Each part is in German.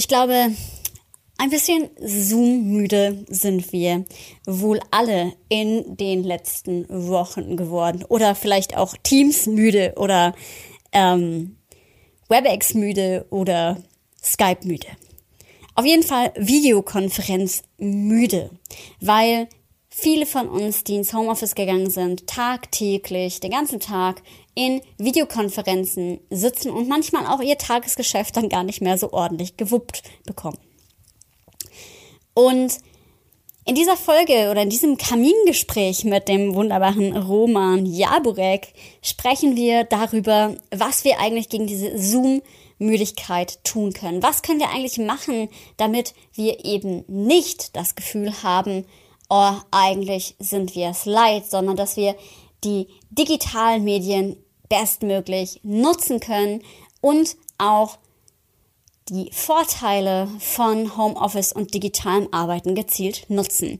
Ich glaube, ein bisschen Zoom-müde sind wir wohl alle in den letzten Wochen geworden. Oder vielleicht auch Teams-müde oder ähm, WebEx-müde oder Skype-müde. Auf jeden Fall Videokonferenz müde, weil viele von uns, die ins Homeoffice gegangen sind, tagtäglich, den ganzen Tag in Videokonferenzen sitzen und manchmal auch ihr Tagesgeschäft dann gar nicht mehr so ordentlich gewuppt bekommen. Und in dieser Folge oder in diesem Kamingespräch mit dem wunderbaren Roman Jaburek sprechen wir darüber, was wir eigentlich gegen diese Zoom-Müdigkeit tun können. Was können wir eigentlich machen, damit wir eben nicht das Gefühl haben, oh, eigentlich sind wir es leid, sondern dass wir die digitalen Medien bestmöglich nutzen können und auch die Vorteile von Homeoffice und digitalem Arbeiten gezielt nutzen.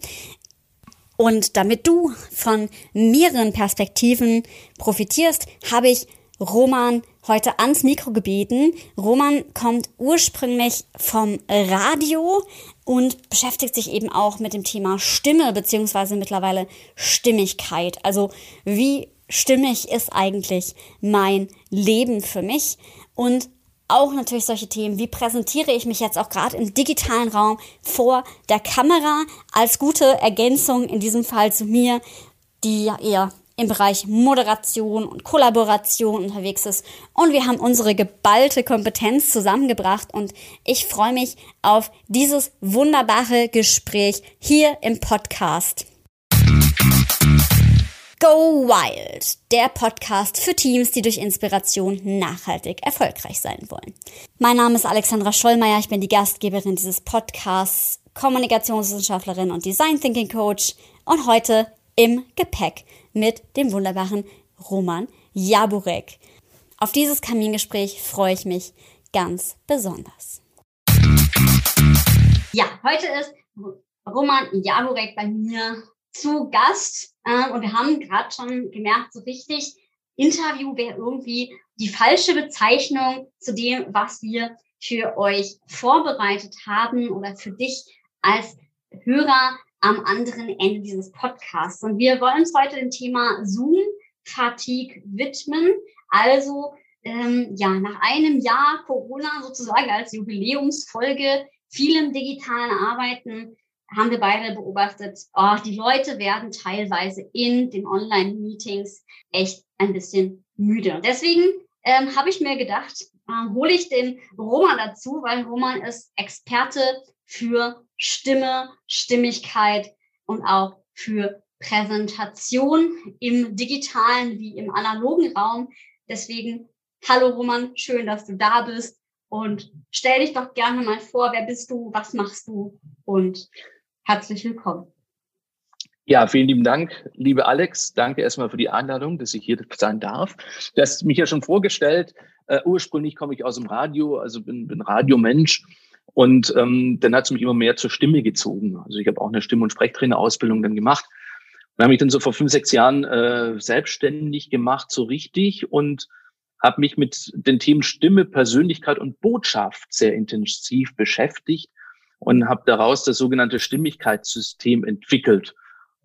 Und damit du von mehreren Perspektiven profitierst, habe ich Roman heute ans Mikro gebeten. Roman kommt ursprünglich vom Radio und beschäftigt sich eben auch mit dem Thema Stimme beziehungsweise mittlerweile Stimmigkeit. Also wie stimmig ist eigentlich mein Leben für mich? Und auch natürlich solche Themen, wie präsentiere ich mich jetzt auch gerade im digitalen Raum vor der Kamera als gute Ergänzung in diesem Fall zu mir, die ja eher im Bereich Moderation und Kollaboration unterwegs ist. Und wir haben unsere geballte Kompetenz zusammengebracht und ich freue mich auf dieses wunderbare Gespräch hier im Podcast. Go Wild, der Podcast für Teams, die durch Inspiration nachhaltig erfolgreich sein wollen. Mein Name ist Alexandra Schollmeier, ich bin die Gastgeberin dieses Podcasts, Kommunikationswissenschaftlerin und Design Thinking Coach und heute im Gepäck mit dem wunderbaren Roman Jaburek. Auf dieses Kamingespräch freue ich mich ganz besonders. Ja, heute ist Roman Jaburek bei mir zu Gast. Ähm, und wir haben gerade schon gemerkt, so richtig, Interview wäre irgendwie die falsche Bezeichnung zu dem, was wir für euch vorbereitet haben oder für dich als Hörer am anderen Ende dieses Podcasts. Und wir wollen uns heute dem Thema Zoom-Fatigue widmen. Also ähm, ja, nach einem Jahr Corona sozusagen als Jubiläumsfolge, vielem digitalen Arbeiten, haben wir beide beobachtet, oh, die Leute werden teilweise in den Online-Meetings echt ein bisschen müde. Deswegen ähm, habe ich mir gedacht, äh, hole ich den Roman dazu, weil Roman ist Experte für Stimme, Stimmigkeit und auch für Präsentation im digitalen wie im analogen Raum. Deswegen, hallo Roman, schön, dass du da bist und stell dich doch gerne mal vor, wer bist du, was machst du und herzlich willkommen. Ja, vielen lieben Dank, liebe Alex. Danke erstmal für die Einladung, dass ich hier sein darf. Du hast mich ja schon vorgestellt. Uh, ursprünglich komme ich aus dem Radio, also bin, bin Radiomensch und ähm, dann hat es mich immer mehr zur Stimme gezogen. Also ich habe auch eine Stimm- und Sprechtrainerausbildung dann gemacht. Und habe mich dann so vor fünf, sechs Jahren äh, selbstständig gemacht, so richtig, und habe mich mit den Themen Stimme, Persönlichkeit und Botschaft sehr intensiv beschäftigt und habe daraus das sogenannte Stimmigkeitssystem entwickelt.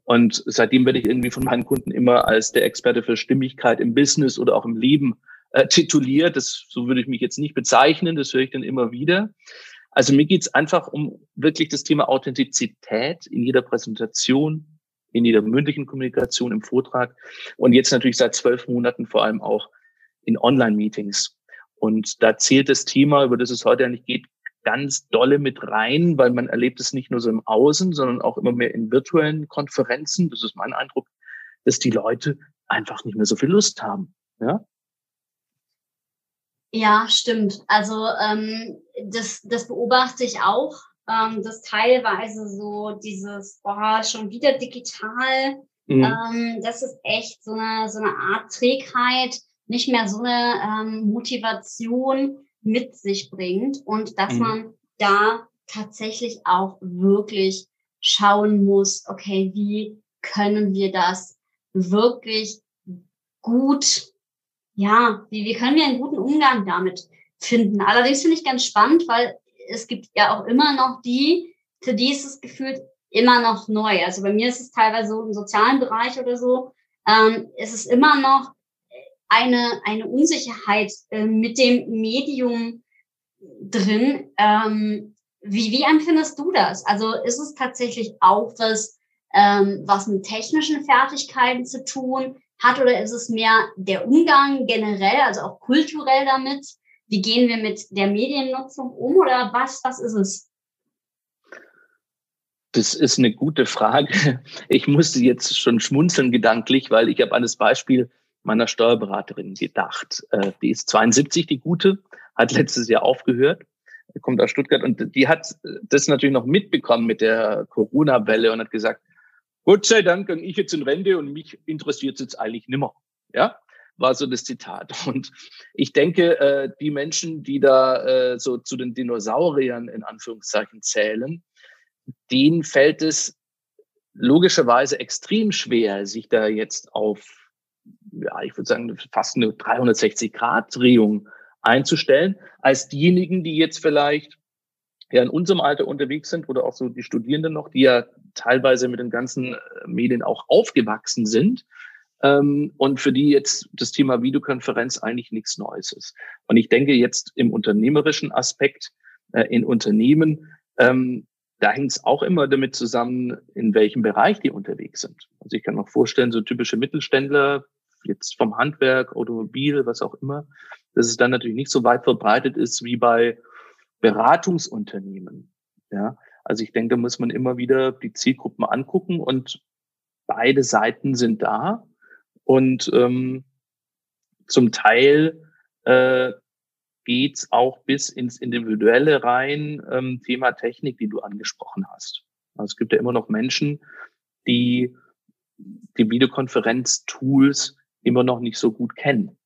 Und seitdem werde ich irgendwie von meinen Kunden immer als der Experte für Stimmigkeit im Business oder auch im Leben äh, tituliert. Das, so würde ich mich jetzt nicht bezeichnen, das höre ich dann immer wieder. Also mir geht es einfach um wirklich das Thema Authentizität in jeder Präsentation, in jeder mündlichen Kommunikation, im Vortrag und jetzt natürlich seit zwölf Monaten vor allem auch in Online-Meetings. Und da zählt das Thema, über das es heute eigentlich geht, ganz dolle mit rein, weil man erlebt es nicht nur so im Außen, sondern auch immer mehr in virtuellen Konferenzen. Das ist mein Eindruck, dass die Leute einfach nicht mehr so viel Lust haben. Ja, ja, stimmt. Also ähm, das, das beobachte ich auch, ähm, dass teilweise so dieses, boah, schon wieder digital, mhm. ähm, das ist echt so eine, so eine Art Trägheit, nicht mehr so eine ähm, Motivation mit sich bringt und dass mhm. man da tatsächlich auch wirklich schauen muss, okay, wie können wir das wirklich gut ja, wie, wie können wir einen guten Umgang damit finden? Allerdings finde ich ganz spannend, weil es gibt ja auch immer noch die, für die ist es gefühlt immer noch neu. Also bei mir ist es teilweise so im sozialen Bereich oder so, ähm, ist es immer noch eine, eine Unsicherheit äh, mit dem Medium drin. Ähm, wie, wie empfindest du das? Also ist es tatsächlich auch was, ähm, was mit technischen Fertigkeiten zu tun hat oder ist es mehr der Umgang generell, also auch kulturell damit? Wie gehen wir mit der Mediennutzung um oder was, was ist es? Das ist eine gute Frage. Ich musste jetzt schon schmunzeln gedanklich, weil ich habe an das Beispiel meiner Steuerberaterin gedacht. Äh, die ist 72, die gute, hat letztes Jahr aufgehört, kommt aus Stuttgart und die hat das natürlich noch mitbekommen mit der Corona-Welle und hat gesagt, Gott sei Dank gehe ich jetzt in Rente und mich interessiert es jetzt eigentlich nimmer. Ja, war so das Zitat. Und ich denke, äh, die Menschen, die da äh, so zu den Dinosauriern in Anführungszeichen zählen, denen fällt es logischerweise extrem schwer, sich da jetzt auf, ja, ich würde sagen, fast eine 360-Grad-Drehung einzustellen, als diejenigen, die jetzt vielleicht ja in unserem Alter unterwegs sind oder auch so die Studierenden noch, die ja teilweise mit den ganzen äh, Medien auch aufgewachsen sind ähm, und für die jetzt das Thema Videokonferenz eigentlich nichts Neues ist. Und ich denke jetzt im unternehmerischen Aspekt äh, in Unternehmen, ähm, da hängt es auch immer damit zusammen, in welchem Bereich die unterwegs sind. Also ich kann mir vorstellen, so typische Mittelständler, jetzt vom Handwerk, Automobil, was auch immer, dass es dann natürlich nicht so weit verbreitet ist wie bei Beratungsunternehmen. Ja, also ich denke, da muss man immer wieder die Zielgruppen angucken und beide Seiten sind da und ähm, zum Teil äh, geht's auch bis ins Individuelle rein, ähm, Thema Technik, die du angesprochen hast. Also es gibt ja immer noch Menschen, die die Videokonferenz-Tools immer noch nicht so gut kennen.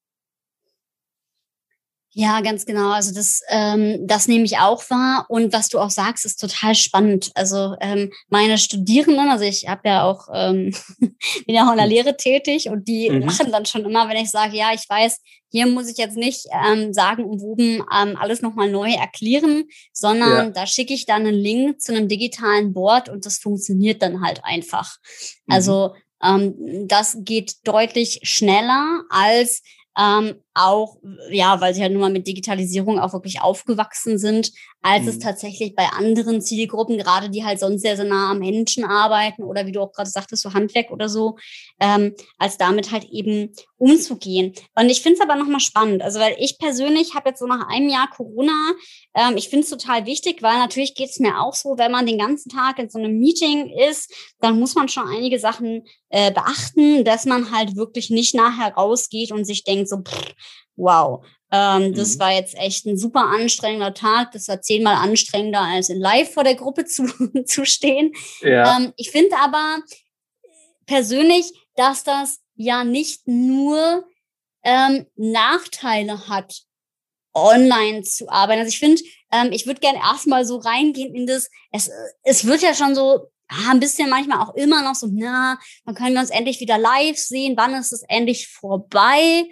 Ja, ganz genau. Also das, ähm, das nehme ich auch wahr. Und was du auch sagst, ist total spannend. Also ähm, meine Studierenden, also ich habe ja auch, ähm, bin ja auch in der Lehre tätig und die mhm. lachen dann schon immer, wenn ich sage, ja, ich weiß, hier muss ich jetzt nicht ähm, sagen umwoben ähm, alles nochmal neu erklären, sondern ja. da schicke ich dann einen Link zu einem digitalen Board und das funktioniert dann halt einfach. Mhm. Also ähm, das geht deutlich schneller als ähm, auch, ja, weil sie halt nur mal mit Digitalisierung auch wirklich aufgewachsen sind, als mhm. es tatsächlich bei anderen Zielgruppen, gerade die halt sonst sehr, sehr nah am Menschen arbeiten oder wie du auch gerade sagtest, so Handwerk oder so, ähm, als damit halt eben umzugehen. Und ich finde es aber nochmal spannend, also weil ich persönlich habe jetzt so nach einem Jahr Corona, ähm, ich finde es total wichtig, weil natürlich geht es mir auch so, wenn man den ganzen Tag in so einem Meeting ist, dann muss man schon einige Sachen äh, beachten, dass man halt wirklich nicht nachher rausgeht und sich denkt so, pff, wow, ähm, mhm. Das war jetzt echt ein super anstrengender Tag. Das war zehnmal anstrengender, als in live vor der Gruppe zu, zu stehen. Ja. Ähm, ich finde aber persönlich, dass das ja nicht nur ähm, Nachteile hat, online zu arbeiten. Also ich finde, ähm, ich würde gerne erstmal so reingehen in das, es, es wird ja schon so ah, ein bisschen manchmal auch immer noch so, na, dann können wir uns endlich wieder live sehen, wann ist es endlich vorbei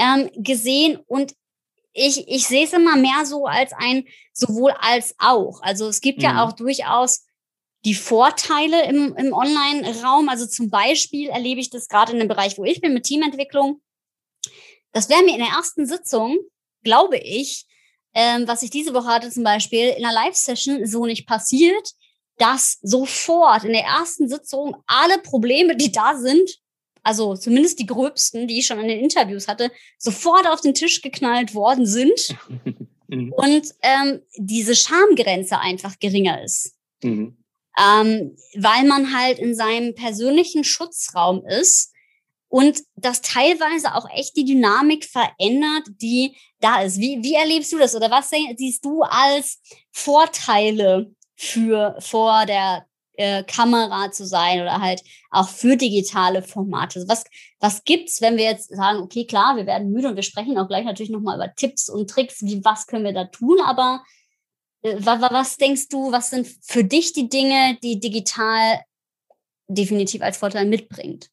ähm, gesehen. Und ich, ich sehe es immer mehr so als ein sowohl als auch. Also es gibt mhm. ja auch durchaus die Vorteile im, im Online-Raum. Also zum Beispiel erlebe ich das gerade in dem Bereich, wo ich bin, mit Teamentwicklung. Das wäre mir in der ersten Sitzung, glaube ich, ähm, was ich diese Woche hatte zum Beispiel in einer Live-Session so nicht passiert, dass sofort in der ersten Sitzung alle Probleme, die da sind, also zumindest die gröbsten, die ich schon in den Interviews hatte, sofort auf den Tisch geknallt worden sind mhm. und ähm, diese Schamgrenze einfach geringer ist. Mhm. Ähm, weil man halt in seinem persönlichen Schutzraum ist und das teilweise auch echt die Dynamik verändert, die da ist. Wie, wie erlebst du das oder was siehst du als Vorteile für vor der äh, Kamera zu sein oder halt auch für digitale Formate. Was, was gibt's, wenn wir jetzt sagen, okay, klar, wir werden müde und wir sprechen auch gleich natürlich nochmal über Tipps und Tricks, wie, was können wir da tun, aber äh, was, was denkst du, was sind für dich die Dinge, die digital definitiv als Vorteil mitbringt?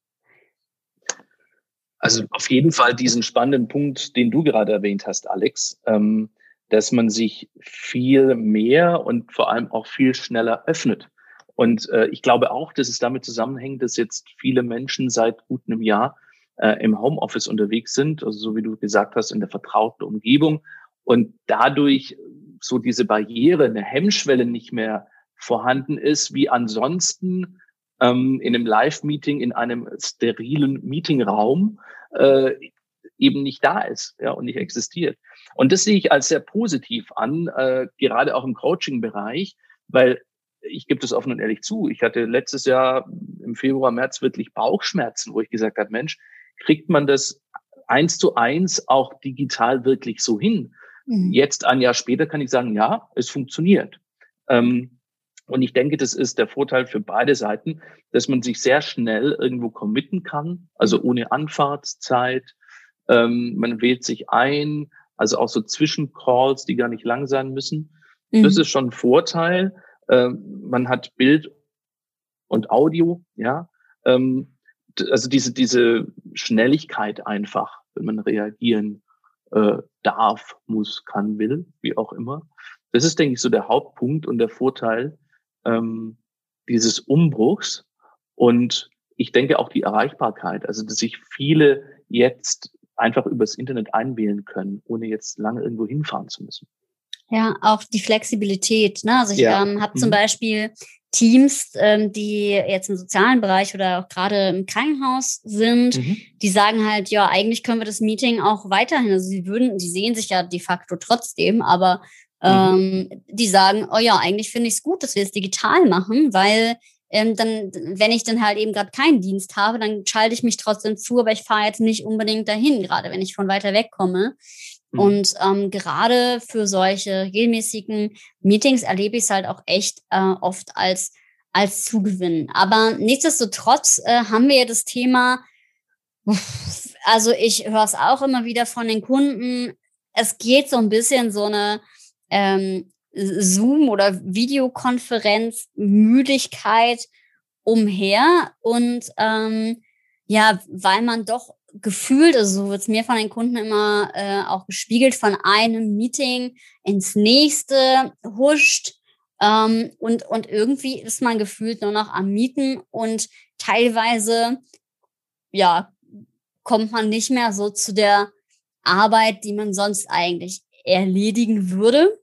Also auf jeden Fall diesen spannenden Punkt, den du gerade erwähnt hast, Alex. Ähm, dass man sich viel mehr und vor allem auch viel schneller öffnet. Und äh, ich glaube auch, dass es damit zusammenhängt, dass jetzt viele Menschen seit gut einem Jahr äh, im Homeoffice unterwegs sind, also so wie du gesagt hast, in der vertrauten Umgebung und dadurch so diese Barriere, eine Hemmschwelle nicht mehr vorhanden ist, wie ansonsten ähm, in einem Live-Meeting in einem sterilen Meetingraum äh, eben nicht da ist ja, und nicht existiert. Und das sehe ich als sehr positiv an, äh, gerade auch im Coaching-Bereich, weil ich gebe das offen und ehrlich zu. Ich hatte letztes Jahr im Februar, März wirklich Bauchschmerzen, wo ich gesagt habe, Mensch, kriegt man das eins zu eins auch digital wirklich so hin? Mhm. Jetzt ein Jahr später kann ich sagen, ja, es funktioniert. Ähm, und ich denke, das ist der Vorteil für beide Seiten, dass man sich sehr schnell irgendwo committen kann, also ohne Anfahrtszeit. Ähm, man wählt sich ein, also auch so Zwischencalls, die gar nicht lang sein müssen. Mhm. Das ist schon ein Vorteil. Ähm, man hat Bild und Audio, ja. Ähm, also diese, diese Schnelligkeit einfach, wenn man reagieren äh, darf, muss, kann, will, wie auch immer. Das ist, denke ich, so der Hauptpunkt und der Vorteil ähm, dieses Umbruchs. Und ich denke auch die Erreichbarkeit, also dass sich viele jetzt einfach übers Internet einwählen können, ohne jetzt lange irgendwo hinfahren zu müssen. Ja, auch die Flexibilität. Ne? Also ich ja. ähm, habe zum mhm. Beispiel Teams, ähm, die jetzt im sozialen Bereich oder auch gerade im Krankenhaus sind, mhm. die sagen halt, ja, eigentlich können wir das Meeting auch weiterhin, also sie würden, die sehen sich ja de facto trotzdem, aber mhm. ähm, die sagen, oh ja, eigentlich finde ich es gut, dass wir es digital machen, weil ähm, dann, wenn ich dann halt eben gerade keinen Dienst habe, dann schalte ich mich trotzdem zu, aber ich fahre jetzt nicht unbedingt dahin, gerade wenn ich von weiter weg komme. Mhm. Und ähm, gerade für solche regelmäßigen Meetings erlebe ich es halt auch echt äh, oft als, als Zugewinn. Aber nichtsdestotrotz äh, haben wir ja das Thema, also ich höre es auch immer wieder von den Kunden, es geht so ein bisschen so eine ähm, Zoom- oder Videokonferenz Müdigkeit umher und ähm, ja, weil man doch gefühlt, also so wird es mir von den Kunden immer äh, auch gespiegelt, von einem Meeting ins nächste huscht. Ähm, und, und irgendwie ist man gefühlt nur noch am Mieten und teilweise, ja, kommt man nicht mehr so zu der Arbeit, die man sonst eigentlich erledigen würde.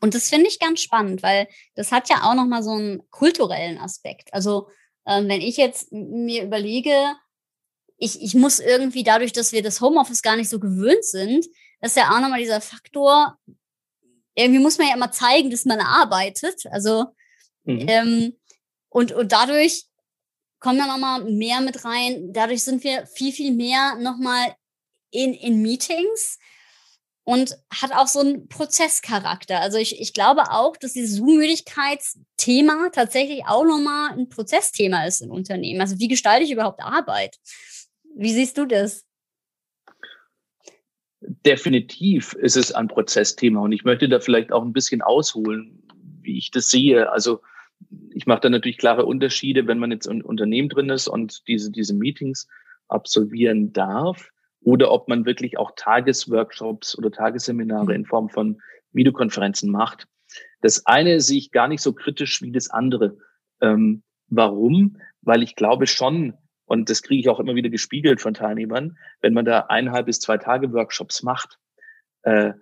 Und das finde ich ganz spannend, weil das hat ja auch nochmal so einen kulturellen Aspekt. Also ähm, wenn ich jetzt mir überlege, ich, ich muss irgendwie dadurch, dass wir das Homeoffice gar nicht so gewöhnt sind, das ist ja auch nochmal dieser Faktor, irgendwie muss man ja immer zeigen, dass man arbeitet. Also mhm. ähm, und, und dadurch kommen ja nochmal mehr mit rein. Dadurch sind wir viel, viel mehr nochmal in, in Meetings und hat auch so einen Prozesscharakter. Also ich, ich glaube auch, dass dieses Zoom-Müdigkeitsthema tatsächlich auch nochmal ein Prozessthema ist im Unternehmen. Also wie gestalte ich überhaupt Arbeit? Wie siehst du das? Definitiv ist es ein Prozessthema und ich möchte da vielleicht auch ein bisschen ausholen, wie ich das sehe. Also ich mache da natürlich klare Unterschiede, wenn man jetzt im Unternehmen drin ist und diese, diese Meetings absolvieren darf oder ob man wirklich auch Tagesworkshops oder Tagesseminare in Form von Videokonferenzen macht. Das eine sehe ich gar nicht so kritisch wie das andere. Ähm, warum? Weil ich glaube schon, und das kriege ich auch immer wieder gespiegelt von Teilnehmern, wenn man da eineinhalb bis zwei Tage Workshops macht, äh,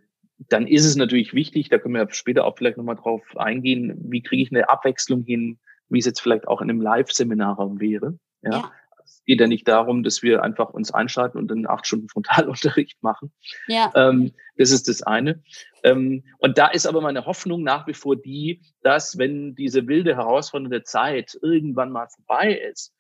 dann ist es natürlich wichtig, da können wir später auch vielleicht nochmal drauf eingehen, wie kriege ich eine Abwechslung hin, wie es jetzt vielleicht auch in einem Live-Seminarraum wäre. Ja. ja. Es geht ja nicht darum, dass wir einfach uns einschalten und dann acht Stunden Frontalunterricht machen. Ja. Ähm, das ist das eine. Ähm, und da ist aber meine Hoffnung nach wie vor die, dass wenn diese wilde, herausfordernde Zeit irgendwann mal vorbei ist,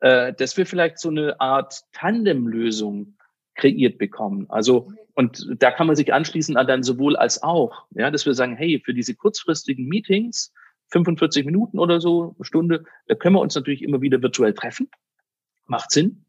äh, dass wir vielleicht so eine Art Tandemlösung kreiert bekommen. Also, und da kann man sich anschließen an dann sowohl als auch, ja, dass wir sagen, hey, für diese kurzfristigen Meetings, 45 Minuten oder so, eine Stunde, da können wir uns natürlich immer wieder virtuell treffen. Macht Sinn.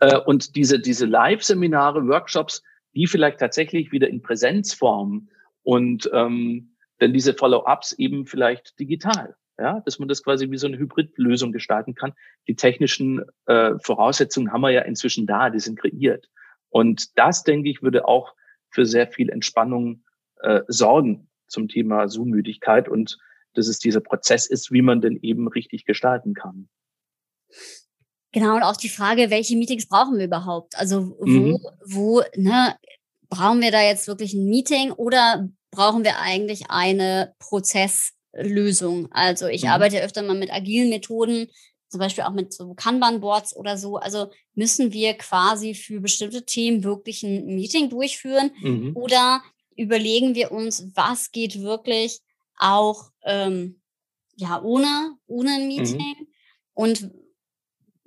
Äh, und diese, diese Live-Seminare, Workshops, die vielleicht tatsächlich wieder in Präsenzform und ähm, dann diese Follow-ups eben vielleicht digital ja, dass man das quasi wie so eine Hybridlösung gestalten kann. Die technischen äh, Voraussetzungen haben wir ja inzwischen da, die sind kreiert. Und das, denke ich, würde auch für sehr viel Entspannung äh, Sorgen zum Thema Zoom-Müdigkeit und dass es dieser Prozess ist, wie man denn eben richtig gestalten kann. Genau, und auch die Frage, welche Meetings brauchen wir überhaupt? Also wo, mhm. wo, ne, brauchen wir da jetzt wirklich ein Meeting oder brauchen wir eigentlich eine Prozesslösung? Also ich mhm. arbeite öfter mal mit agilen Methoden, zum Beispiel auch mit so Kanban-Boards oder so. Also müssen wir quasi für bestimmte Themen wirklich ein Meeting durchführen mhm. oder überlegen wir uns, was geht wirklich auch ähm, ja ohne ohne ein mhm. Meeting mhm. und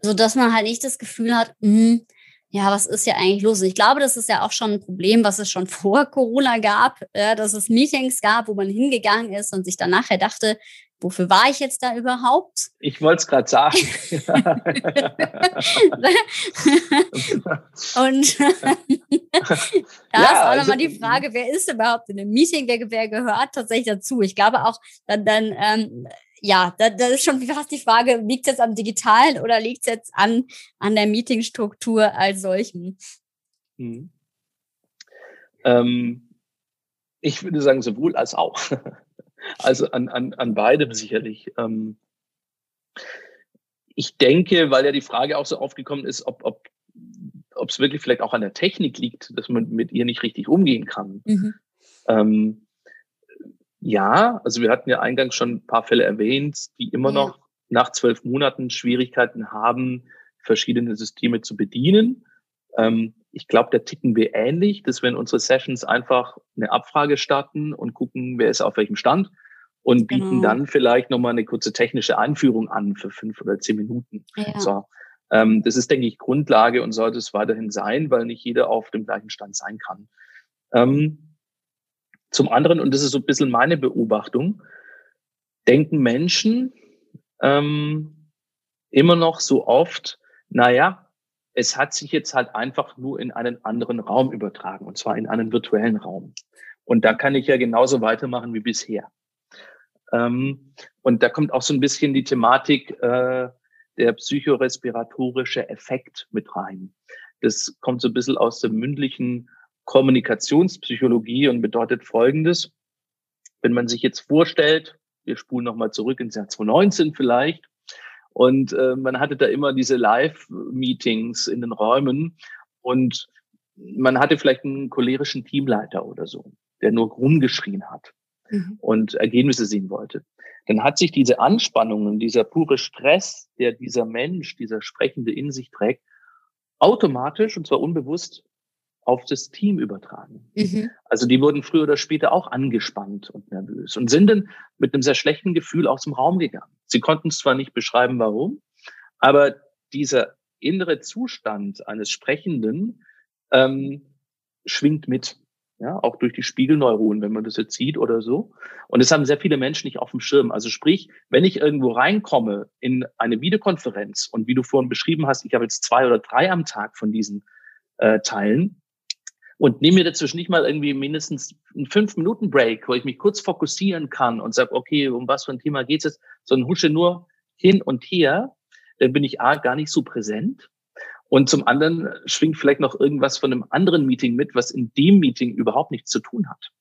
so dass man halt nicht das Gefühl hat, mh, hm, ja, was ist ja eigentlich los? Ich glaube, das ist ja auch schon ein Problem, was es schon vor Corona gab, ja, dass es Meetings gab, wo man hingegangen ist und sich dann nachher dachte, wofür war ich jetzt da überhaupt? Ich wollte es gerade sagen. und da ja, ist auch nochmal die also Frage, wer ist überhaupt in einem Meeting, wer, wer gehört tatsächlich dazu? Ich glaube auch, dann, dann ähm, ja, da, da ist schon fast die Frage, liegt es jetzt am Digitalen oder liegt es jetzt an, an der Meetingstruktur als solchen? Hm. Ähm, ich würde sagen, sowohl als auch. Also an, an, an beidem sicherlich. Ähm, ich denke, weil ja die Frage auch so aufgekommen ist, ob, ob ob es wirklich vielleicht auch an der Technik liegt, dass man mit ihr nicht richtig umgehen kann. Mhm. Ähm, ja, also wir hatten ja eingangs schon ein paar Fälle erwähnt, die immer ja. noch nach zwölf Monaten Schwierigkeiten haben, verschiedene Systeme zu bedienen. Ähm, ich glaube, da ticken wir ähnlich, dass wir in unsere Sessions einfach eine Abfrage starten und gucken, wer ist auf welchem Stand und bieten genau. dann vielleicht nochmal eine kurze technische Einführung an für fünf oder zehn Minuten. Ja. So. Ähm, das ist, denke ich, Grundlage und sollte es weiterhin sein, weil nicht jeder auf dem gleichen Stand sein kann. Ähm, zum anderen, und das ist so ein bisschen meine Beobachtung, denken Menschen ähm, immer noch so oft, naja, es hat sich jetzt halt einfach nur in einen anderen Raum übertragen, und zwar in einen virtuellen Raum. Und da kann ich ja genauso weitermachen wie bisher. Ähm, und da kommt auch so ein bisschen die Thematik äh, der psychorespiratorische Effekt mit rein. Das kommt so ein bisschen aus der mündlichen Kommunikationspsychologie und bedeutet Folgendes. Wenn man sich jetzt vorstellt, wir spulen nochmal zurück ins Jahr 2019 vielleicht, und äh, man hatte da immer diese Live-Meetings in den Räumen und man hatte vielleicht einen cholerischen Teamleiter oder so, der nur rumgeschrien hat mhm. und Ergebnisse sehen wollte. Dann hat sich diese Anspannung und dieser pure Stress, der dieser Mensch, dieser Sprechende in sich trägt, automatisch und zwar unbewusst auf das Team übertragen. Mhm. Also die wurden früher oder später auch angespannt und nervös und sind dann mit einem sehr schlechten Gefühl aus dem Raum gegangen. Sie konnten zwar nicht beschreiben, warum, aber dieser innere Zustand eines Sprechenden ähm, schwingt mit. Ja, auch durch die Spiegelneuronen, wenn man das jetzt sieht oder so. Und das haben sehr viele Menschen nicht auf dem Schirm. Also sprich, wenn ich irgendwo reinkomme in eine Videokonferenz und wie du vorhin beschrieben hast, ich habe jetzt zwei oder drei am Tag von diesen äh, Teilen, und nehme mir dazwischen nicht mal irgendwie mindestens einen fünf Minuten Break, wo ich mich kurz fokussieren kann und sage, okay, um was für ein Thema geht es, sondern husche nur hin und her, dann bin ich A, gar nicht so präsent. Und zum anderen schwingt vielleicht noch irgendwas von einem anderen Meeting mit, was in dem Meeting überhaupt nichts zu tun hat.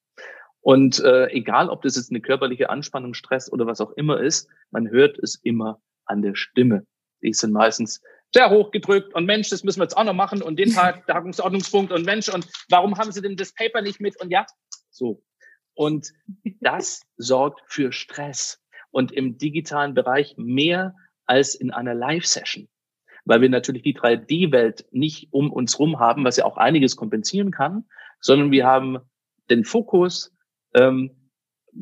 Und äh, egal, ob das jetzt eine körperliche Anspannung, Stress oder was auch immer ist, man hört es immer an der Stimme. Die sind meistens sehr hoch gedrückt und Mensch, das müssen wir jetzt auch noch machen und den Tag Tagungsordnungspunkt und Mensch und warum haben Sie denn das Paper nicht mit und ja, so. Und das sorgt für Stress und im digitalen Bereich mehr als in einer Live-Session, weil wir natürlich die 3D-Welt nicht um uns rum haben, was ja auch einiges kompensieren kann, sondern wir haben den Fokus ähm,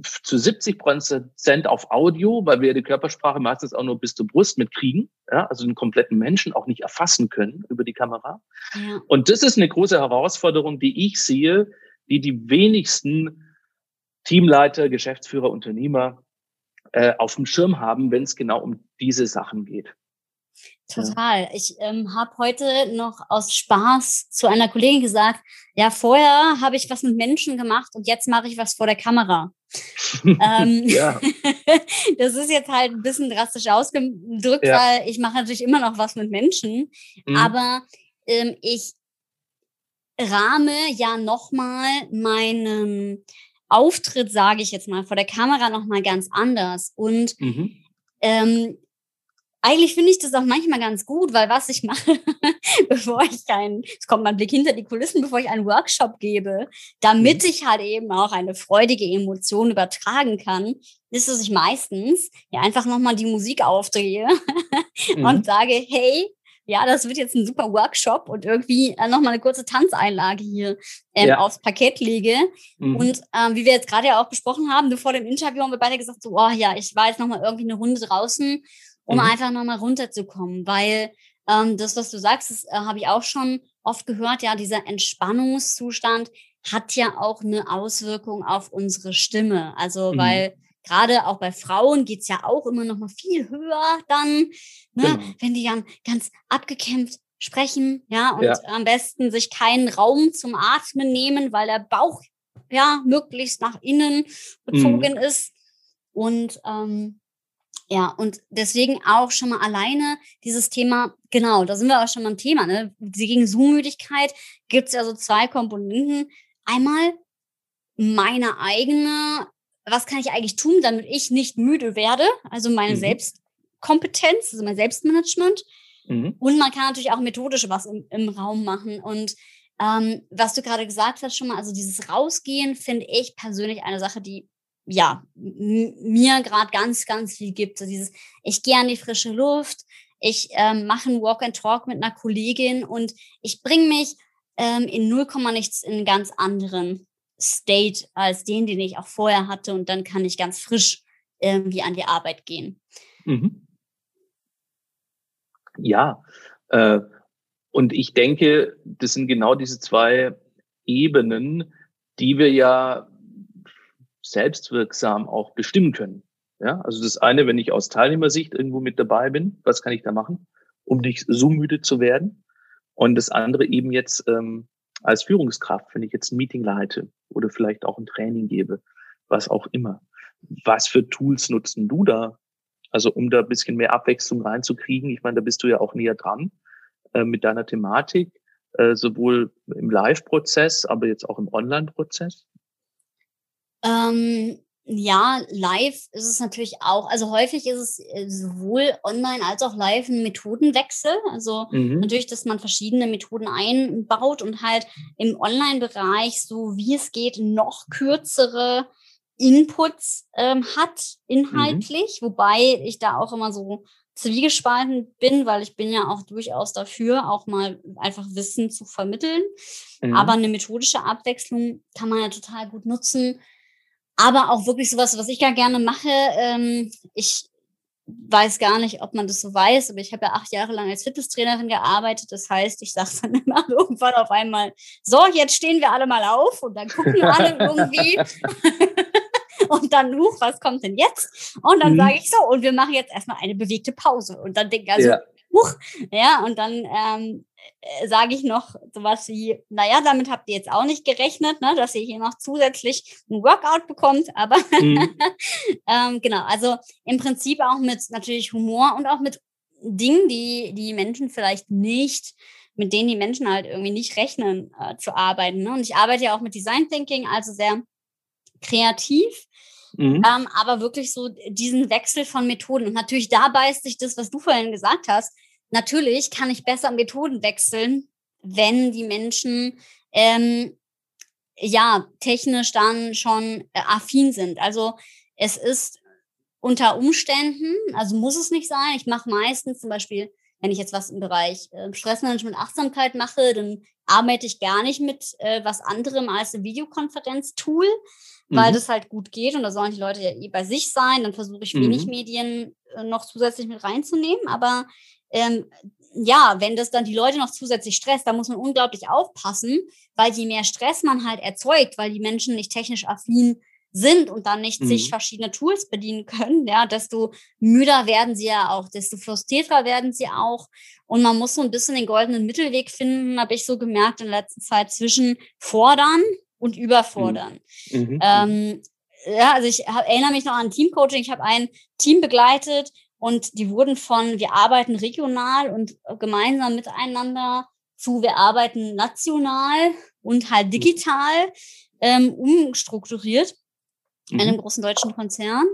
zu 70 Prozent auf Audio, weil wir die Körpersprache meistens auch nur bis zur Brust mitkriegen, ja, also den kompletten Menschen auch nicht erfassen können über die Kamera. Ja. Und das ist eine große Herausforderung, die ich sehe, die die wenigsten Teamleiter, Geschäftsführer, Unternehmer äh, auf dem Schirm haben, wenn es genau um diese Sachen geht. Total. Ich ähm, habe heute noch aus Spaß zu einer Kollegin gesagt, ja, vorher habe ich was mit Menschen gemacht und jetzt mache ich was vor der Kamera. ähm, ja. das ist jetzt halt ein bisschen drastisch ausgedrückt, ja. weil ich mache natürlich immer noch was mit Menschen, mhm. aber ähm, ich rahme ja nochmal meinen Auftritt, sage ich jetzt mal, vor der Kamera nochmal ganz anders. Und mhm. ähm, eigentlich finde ich das auch manchmal ganz gut, weil was ich mache, bevor ich einen, es kommt mein Blick hinter die Kulissen, bevor ich einen Workshop gebe, damit mhm. ich halt eben auch eine freudige Emotion übertragen kann, ist, dass ich meistens ja einfach nochmal die Musik aufdrehe mhm. und sage, hey, ja, das wird jetzt ein super Workshop und irgendwie äh, nochmal eine kurze Tanzeinlage hier ähm, ja. aufs Parkett lege. Mhm. Und ähm, wie wir jetzt gerade ja auch besprochen haben, vor dem Interview haben wir beide gesagt, so, oh ja, ich war jetzt nochmal irgendwie eine Runde draußen um mhm. einfach nochmal runterzukommen, weil ähm, das, was du sagst, das äh, habe ich auch schon oft gehört, ja, dieser Entspannungszustand hat ja auch eine Auswirkung auf unsere Stimme. Also, mhm. weil gerade auch bei Frauen geht's ja auch immer noch mal viel höher dann, ne, genau. wenn die dann ganz abgekämpft sprechen, ja, und ja. am besten sich keinen Raum zum Atmen nehmen, weil der Bauch ja möglichst nach innen bezogen mhm. ist. Und ähm, ja, und deswegen auch schon mal alleine dieses Thema, genau, da sind wir auch schon beim Thema, ne? Gegen Zoom-Müdigkeit gibt es ja so zwei Komponenten. Einmal meine eigene, was kann ich eigentlich tun, damit ich nicht müde werde? Also meine mhm. Selbstkompetenz, also mein Selbstmanagement. Mhm. Und man kann natürlich auch methodisch was im, im Raum machen. Und ähm, was du gerade gesagt hast, schon mal, also dieses Rausgehen finde ich persönlich eine Sache, die ja, mir gerade ganz, ganz viel gibt. So dieses, ich gehe an die frische Luft, ich ähm, mache ein Walk and Talk mit einer Kollegin und ich bringe mich ähm, in 0, nichts in einen ganz anderen State als den, den ich auch vorher hatte und dann kann ich ganz frisch irgendwie an die Arbeit gehen. Mhm. Ja, äh, und ich denke, das sind genau diese zwei Ebenen, die wir ja selbstwirksam auch bestimmen können. Ja, also das eine, wenn ich aus Teilnehmersicht irgendwo mit dabei bin, was kann ich da machen, um nicht so müde zu werden? Und das andere eben jetzt ähm, als Führungskraft, wenn ich jetzt ein Meeting leite oder vielleicht auch ein Training gebe, was auch immer. Was für Tools nutzen du da? Also um da ein bisschen mehr Abwechslung reinzukriegen. Ich meine, da bist du ja auch näher dran äh, mit deiner Thematik, äh, sowohl im Live-Prozess, aber jetzt auch im Online-Prozess. Ähm, ja, live ist es natürlich auch, also häufig ist es äh, sowohl online als auch live ein Methodenwechsel. Also mhm. natürlich, dass man verschiedene Methoden einbaut und halt im Online-Bereich so wie es geht noch kürzere Inputs ähm, hat inhaltlich, mhm. wobei ich da auch immer so zwiegespalten bin, weil ich bin ja auch durchaus dafür, auch mal einfach Wissen zu vermitteln. Mhm. Aber eine methodische Abwechslung kann man ja total gut nutzen, aber auch wirklich sowas, was ich ja gerne mache. Ähm, ich weiß gar nicht, ob man das so weiß, aber ich habe ja acht Jahre lang als Fitnesstrainerin gearbeitet. Das heißt, ich sage dann immer irgendwann auf einmal, so, jetzt stehen wir alle mal auf und dann gucken wir alle irgendwie. und dann, huch, was kommt denn jetzt? Und dann mhm. sage ich so, und wir machen jetzt erstmal eine bewegte Pause. Und dann denke ich also, ja. huch, ja, und dann ähm, äh, sage ich noch sowas wie, naja, damit habt ihr jetzt auch nicht gerechnet, ne, dass ihr hier noch zusätzlich ein Workout bekommt, aber mhm. ähm, genau, also im Prinzip auch mit natürlich Humor und auch mit Dingen, die die Menschen vielleicht nicht, mit denen die Menschen halt irgendwie nicht rechnen, äh, zu arbeiten. Ne? Und ich arbeite ja auch mit Design Thinking, also sehr kreativ. Mhm. Ähm, aber wirklich so diesen Wechsel von Methoden. Und natürlich da beißt sich das, was du vorhin gesagt hast, Natürlich kann ich besser Methoden wechseln, wenn die Menschen ähm, ja technisch dann schon äh, affin sind. Also es ist unter Umständen, also muss es nicht sein. Ich mache meistens zum Beispiel, wenn ich jetzt was im Bereich äh, Stressmanagement, Achtsamkeit mache, dann arbeite ich gar nicht mit äh, was anderem als ein Videokonferenz-Tool, weil mhm. das halt gut geht und da sollen die Leute ja eh bei sich sein. Dann versuche ich wenig mhm. Medien äh, noch zusätzlich mit reinzunehmen, aber ähm, ja, wenn das dann die Leute noch zusätzlich stresst, da muss man unglaublich aufpassen, weil je mehr Stress man halt erzeugt, weil die Menschen nicht technisch affin sind und dann nicht mhm. sich verschiedene Tools bedienen können, ja, desto müder werden sie ja auch, desto frustrierter werden sie auch. Und man muss so ein bisschen den goldenen Mittelweg finden, habe ich so gemerkt in letzter Zeit, zwischen fordern und überfordern. Mhm. mhm. Ähm, ja, also ich hab, erinnere mich noch an Teamcoaching. Ich habe ein Team begleitet, und die wurden von, wir arbeiten regional und gemeinsam miteinander zu, wir arbeiten national und halt digital ähm, umstrukturiert. Mhm. einem großen deutschen Konzern.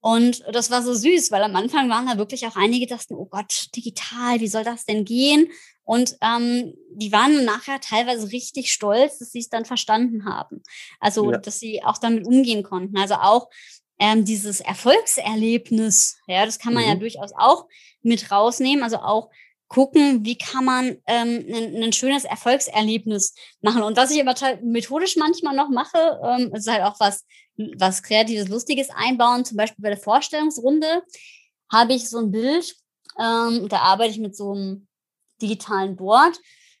Und das war so süß, weil am Anfang waren da wirklich auch einige, die dachten, oh Gott, digital, wie soll das denn gehen? Und ähm, die waren nachher teilweise richtig stolz, dass sie es dann verstanden haben. Also, ja. dass sie auch damit umgehen konnten. Also auch ähm, dieses Erfolgserlebnis, ja, das kann man mhm. ja durchaus auch mit rausnehmen. Also auch gucken, wie kann man ähm, ein, ein schönes Erfolgserlebnis machen. Und was ich aber methodisch manchmal noch mache, ähm, ist halt auch was, was Kreatives, Lustiges einbauen. Zum Beispiel bei der Vorstellungsrunde habe ich so ein Bild, ähm, da arbeite ich mit so einem digitalen Board.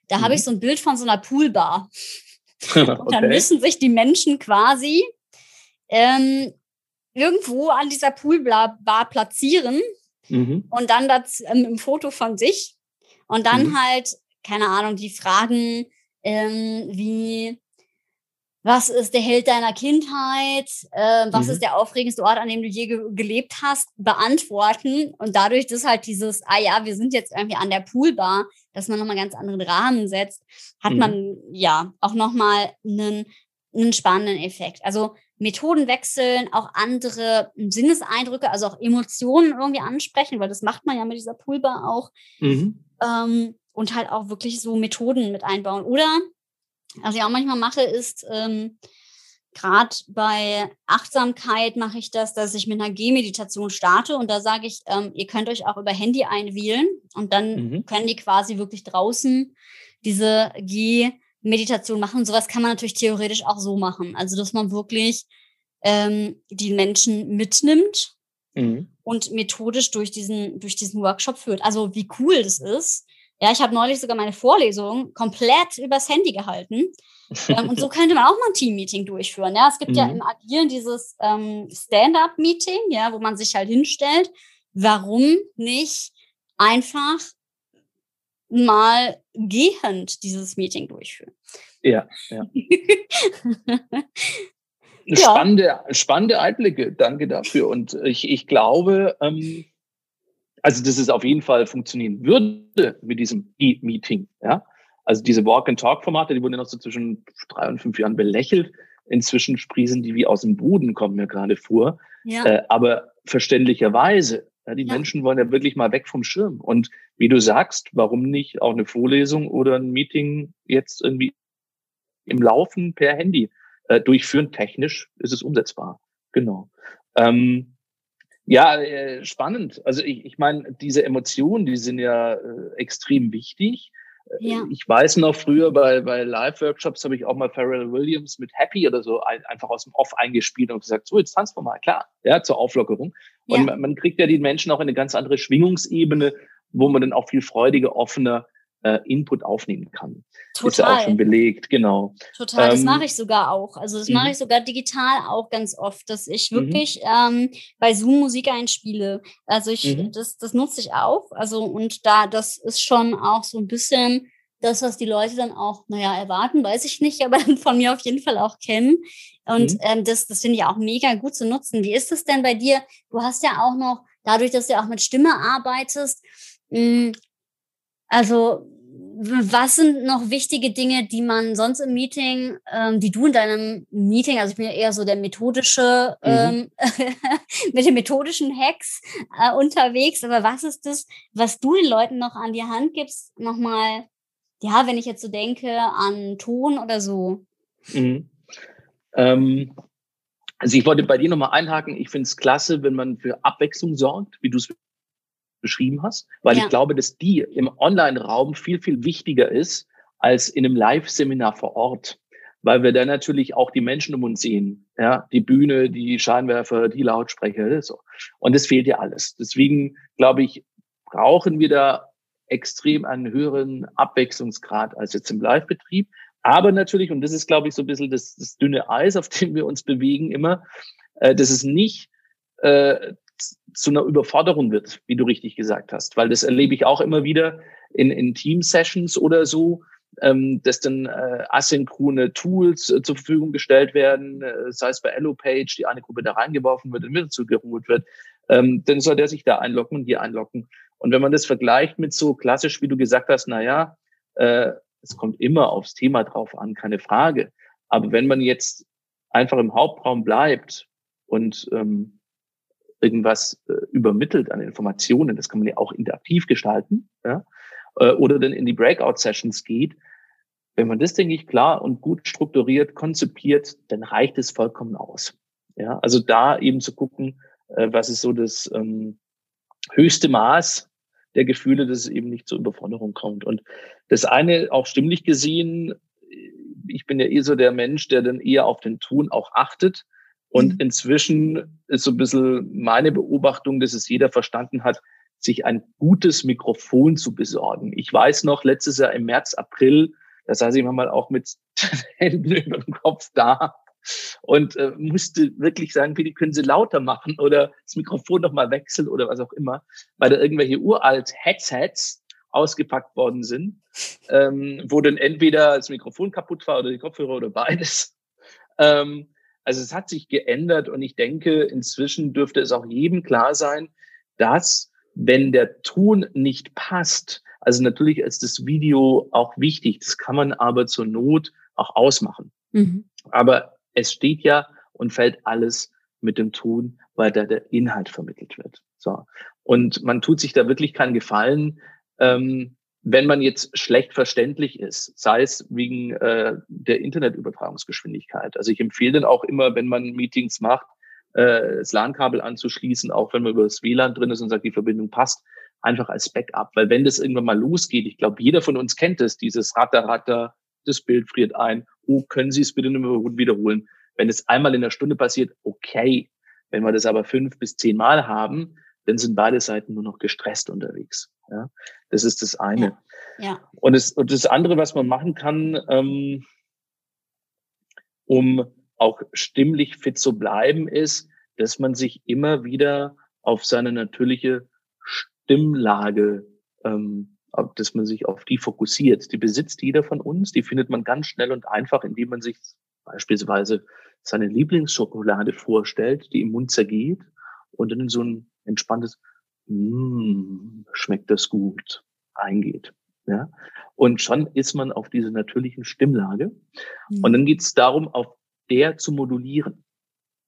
Da mhm. habe ich mhm. so ein Bild von so einer Poolbar. Und dann okay. müssen sich die Menschen quasi ähm, irgendwo an dieser Poolbar platzieren mhm. und dann das ähm, ein Foto von sich und dann mhm. halt, keine Ahnung, die Fragen ähm, wie, was ist der Held deiner Kindheit, äh, was mhm. ist der aufregendste Ort, an dem du je ge gelebt hast, beantworten und dadurch, dass halt dieses, ah ja, wir sind jetzt irgendwie an der Poolbar, dass man nochmal ganz anderen Rahmen setzt, hat mhm. man ja auch nochmal einen, einen spannenden Effekt. Also Methoden wechseln, auch andere Sinneseindrücke, also auch Emotionen irgendwie ansprechen, weil das macht man ja mit dieser Poolbar auch. Mhm. Ähm, und halt auch wirklich so Methoden mit einbauen. Oder, was ich auch manchmal mache, ist, ähm, gerade bei Achtsamkeit mache ich das, dass ich mit einer Gehmeditation starte und da sage ich, ähm, ihr könnt euch auch über Handy einwählen und dann mhm. können die quasi wirklich draußen diese Geh Meditation machen. Sowas kann man natürlich theoretisch auch so machen. Also, dass man wirklich ähm, die Menschen mitnimmt mhm. und methodisch durch diesen, durch diesen Workshop führt. Also, wie cool das ist. Ja, ich habe neulich sogar meine Vorlesung komplett übers Handy gehalten. ähm, und so könnte man auch mal ein Team-Meeting durchführen. Ja, es gibt mhm. ja im Agilen dieses ähm, Stand-up-Meeting, ja, wo man sich halt hinstellt. Warum nicht einfach mal gehend dieses Meeting durchführen. Ja, ja. spannende, ja. spannende Einblicke, danke dafür. Und ich, ich glaube, ähm, also dass es auf jeden Fall funktionieren würde mit diesem E-Meeting. Ja? Also diese Walk-and-Talk-Formate, die wurden ja noch so zwischen drei und fünf Jahren belächelt. Inzwischen sprießen die wie aus dem Boden, kommen mir gerade vor. Ja. Äh, aber verständlicherweise ja, die ja. Menschen wollen ja wirklich mal weg vom Schirm. Und wie du sagst, warum nicht auch eine Vorlesung oder ein Meeting jetzt irgendwie im Laufen per Handy äh, durchführen? Technisch ist es umsetzbar. Genau. Ähm, ja, äh, spannend. Also ich, ich meine, diese Emotionen, die sind ja äh, extrem wichtig. Ja. Ich weiß noch früher bei, bei Live-Workshops habe ich auch mal Pharrell Williams mit Happy oder so ein, einfach aus dem Off eingespielt und gesagt, so, jetzt tanzen wir mal, klar, ja, zur Auflockerung. Und ja. man, man, kriegt ja die Menschen auch in eine ganz andere Schwingungsebene, wo man dann auch viel freudiger, offener äh, Input aufnehmen kann. Total. Ist ja auch schon belegt, genau. Total, das ähm, mache ich sogar auch. Also das mache mhm. ich sogar digital auch ganz oft, dass ich mhm. wirklich ähm, bei Zoom Musik einspiele. Also ich, mhm. das, das nutze ich auch. Also und da, das ist schon auch so ein bisschen das, was die Leute dann auch, naja, erwarten, weiß ich nicht, aber von mir auf jeden Fall auch kennen. Und mhm. ähm, das, das finde ich auch mega gut zu nutzen. Wie ist es denn bei dir? Du hast ja auch noch, dadurch, dass du auch mit Stimme arbeitest, also was sind noch wichtige Dinge, die man sonst im Meeting, ähm, die du in deinem Meeting, also ich bin ja eher so der methodische, mhm. ähm, mit den methodischen Hacks äh, unterwegs, aber was ist das, was du den Leuten noch an die Hand gibst, nochmal, ja, wenn ich jetzt so denke an Ton oder so? Mhm. Ähm, also ich wollte bei dir nochmal einhaken, ich finde es klasse, wenn man für Abwechslung sorgt, wie du es beschrieben hast, weil ja. ich glaube, dass die im Online-Raum viel, viel wichtiger ist als in einem Live-Seminar vor Ort, weil wir dann natürlich auch die Menschen um uns sehen, ja, die Bühne, die Scheinwerfer, die Lautsprecher, so. Und es fehlt ja alles. Deswegen glaube ich, brauchen wir da extrem einen höheren Abwechslungsgrad als jetzt im Live-Betrieb. Aber natürlich, und das ist, glaube ich, so ein bisschen das, das dünne Eis, auf dem wir uns bewegen immer, äh, dass es nicht äh, zu einer Überforderung wird, wie du richtig gesagt hast. Weil das erlebe ich auch immer wieder in, in Team-Sessions oder so, ähm, dass dann äh, asynchrone Tools äh, zur Verfügung gestellt werden, äh, sei es bei Elopage, die eine Gruppe da reingeworfen wird und wieder zugeruht wird, ähm, dann soll der sich da einloggen und hier einloggen. Und wenn man das vergleicht mit so klassisch, wie du gesagt hast, na ja, äh, es kommt immer aufs Thema drauf an, keine Frage. Aber wenn man jetzt einfach im Hauptraum bleibt und ähm, irgendwas äh, übermittelt an Informationen, das kann man ja auch interaktiv gestalten, ja, äh, oder dann in die Breakout-Sessions geht, wenn man das, denke ich, klar und gut strukturiert, konzipiert, dann reicht es vollkommen aus. Ja, also da eben zu gucken, äh, was ist so das ähm, höchste Maß der Gefühle, dass es eben nicht zur Überforderung kommt. Und das eine auch stimmlich gesehen, ich bin ja eh so der Mensch, der dann eher auf den Ton auch achtet. Und mhm. inzwischen ist so ein bisschen meine Beobachtung, dass es jeder verstanden hat, sich ein gutes Mikrofon zu besorgen. Ich weiß noch, letztes Jahr im März, April, da saß ich mal auch mit Händen über dem Kopf da und äh, musste wirklich sagen, bitte können Sie lauter machen oder das Mikrofon noch mal wechseln oder was auch immer, weil da irgendwelche uralt Headsets ausgepackt worden sind, ähm, wo dann entweder das Mikrofon kaputt war oder die Kopfhörer oder beides. Ähm, also es hat sich geändert und ich denke, inzwischen dürfte es auch jedem klar sein, dass wenn der Ton nicht passt, also natürlich ist das Video auch wichtig, das kann man aber zur Not auch ausmachen. Mhm. Aber es steht ja und fällt alles mit dem Ton, weil da der Inhalt vermittelt wird. So. Und man tut sich da wirklich keinen Gefallen, ähm, wenn man jetzt schlecht verständlich ist, sei es wegen äh, der Internetübertragungsgeschwindigkeit. Also ich empfehle dann auch immer, wenn man Meetings macht, äh, das LAN-Kabel anzuschließen, auch wenn man über das WLAN drin ist und sagt, die Verbindung passt, einfach als Backup. Weil wenn das irgendwann mal losgeht, ich glaube, jeder von uns kennt es, dieses Ratter, Ratter, das Bild friert ein. Oh, können Sie es bitte nochmal wiederholen? Wenn es einmal in der Stunde passiert, okay. Wenn wir das aber fünf bis zehn Mal haben, dann sind beide Seiten nur noch gestresst unterwegs. Ja, das ist das eine. Ja. ja. Und, das, und das andere, was man machen kann, ähm, um auch stimmlich fit zu bleiben, ist, dass man sich immer wieder auf seine natürliche Stimmlage ähm, dass man sich auf die fokussiert. Die besitzt jeder von uns, die findet man ganz schnell und einfach, indem man sich beispielsweise seine Lieblingsschokolade vorstellt, die im Mund zergeht und dann in so ein entspanntes mm, schmeckt das gut eingeht. Ja? Und schon ist man auf diese natürlichen Stimmlage. Mhm. Und dann geht es darum, auf der zu modulieren.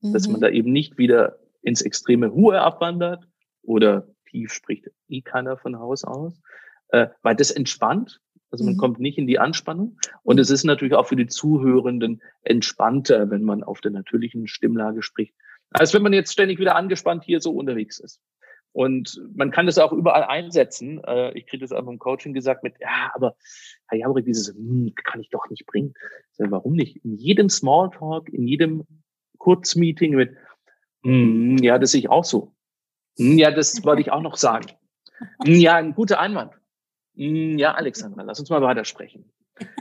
Mhm. Dass man mhm. da eben nicht wieder ins extreme Ruhe abwandert oder tief spricht eh keiner von Haus aus, äh, weil das entspannt. Also man mhm. kommt nicht in die Anspannung. Und es ist natürlich auch für die Zuhörenden entspannter, wenn man auf der natürlichen Stimmlage spricht, als wenn man jetzt ständig wieder angespannt hier so unterwegs ist. Und man kann das auch überall einsetzen. Äh, ich kriege das auch im Coaching gesagt mit, ja, aber Herr Jabrik, dieses hm, kann ich doch nicht bringen. Sage, warum nicht? In jedem Smalltalk, in jedem Kurzmeeting mit, hm, ja, das sehe ich auch so. Hm, ja, das wollte ich auch noch sagen. Hm, ja, ein guter Einwand. Hm, ja, Alexandra, lass uns mal weitersprechen.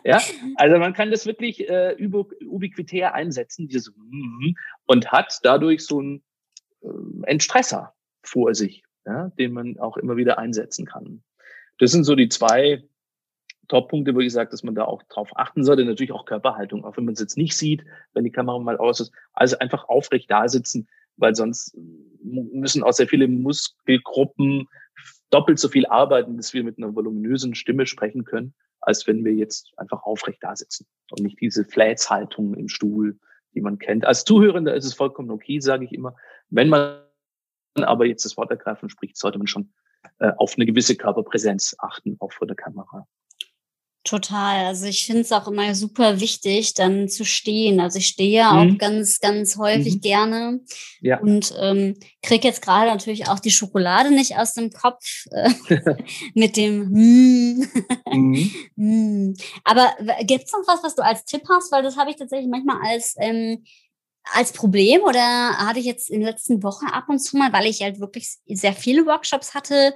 Ja, also man kann das wirklich äh, ubiquitär einsetzen, dieses mm, und hat dadurch so einen äh, Entstresser vor sich, ja, den man auch immer wieder einsetzen kann. Das sind so die zwei Top-Punkte, wo ich sage, dass man da auch drauf achten sollte. Natürlich auch Körperhaltung, auch wenn man es jetzt nicht sieht, wenn die Kamera mal aus ist. Also einfach aufrecht da sitzen, weil sonst müssen auch sehr viele Muskelgruppen doppelt so viel arbeiten, dass wir mit einer voluminösen Stimme sprechen können, als wenn wir jetzt einfach aufrecht da sitzen und nicht diese Flats-Haltung im Stuhl, die man kennt. Als Zuhörender ist es vollkommen okay, sage ich immer. Wenn man aber jetzt das Wort ergreifen spricht, sollte man schon äh, auf eine gewisse Körperpräsenz achten, auch vor der Kamera. Total. Also ich finde es auch immer super wichtig, dann zu stehen. Also ich stehe ja mhm. auch ganz, ganz häufig mhm. gerne ja. und ähm, kriege jetzt gerade natürlich auch die Schokolade nicht aus dem Kopf äh, mit dem mm. mhm. mm. Aber gibt es noch was, was du als Tipp hast? Weil das habe ich tatsächlich manchmal als ähm, als Problem oder hatte ich jetzt in den letzten Wochen ab und zu mal, weil ich halt wirklich sehr viele Workshops hatte,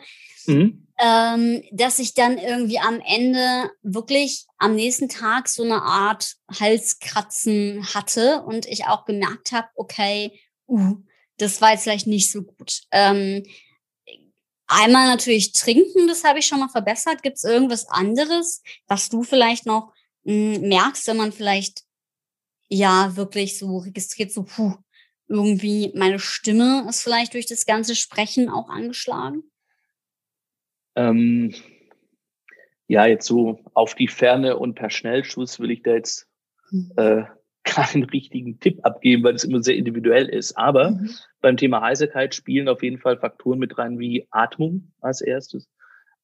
mhm. ähm, dass ich dann irgendwie am Ende wirklich am nächsten Tag so eine Art Halskratzen hatte und ich auch gemerkt habe, okay, uh, das war jetzt vielleicht nicht so gut. Ähm, einmal natürlich trinken, das habe ich schon mal verbessert. Gibt es irgendwas anderes, was du vielleicht noch mh, hm, merkst, wenn man vielleicht ja wirklich so registriert, so, puh, irgendwie meine Stimme ist vielleicht durch das ganze Sprechen auch angeschlagen? Ähm, ja, jetzt so auf die Ferne und per Schnellschuss will ich da jetzt hm. äh, keinen richtigen Tipp abgeben, weil es immer sehr individuell ist. Aber mhm. beim Thema Heiserkeit spielen auf jeden Fall Faktoren mit rein wie Atmung als erstes.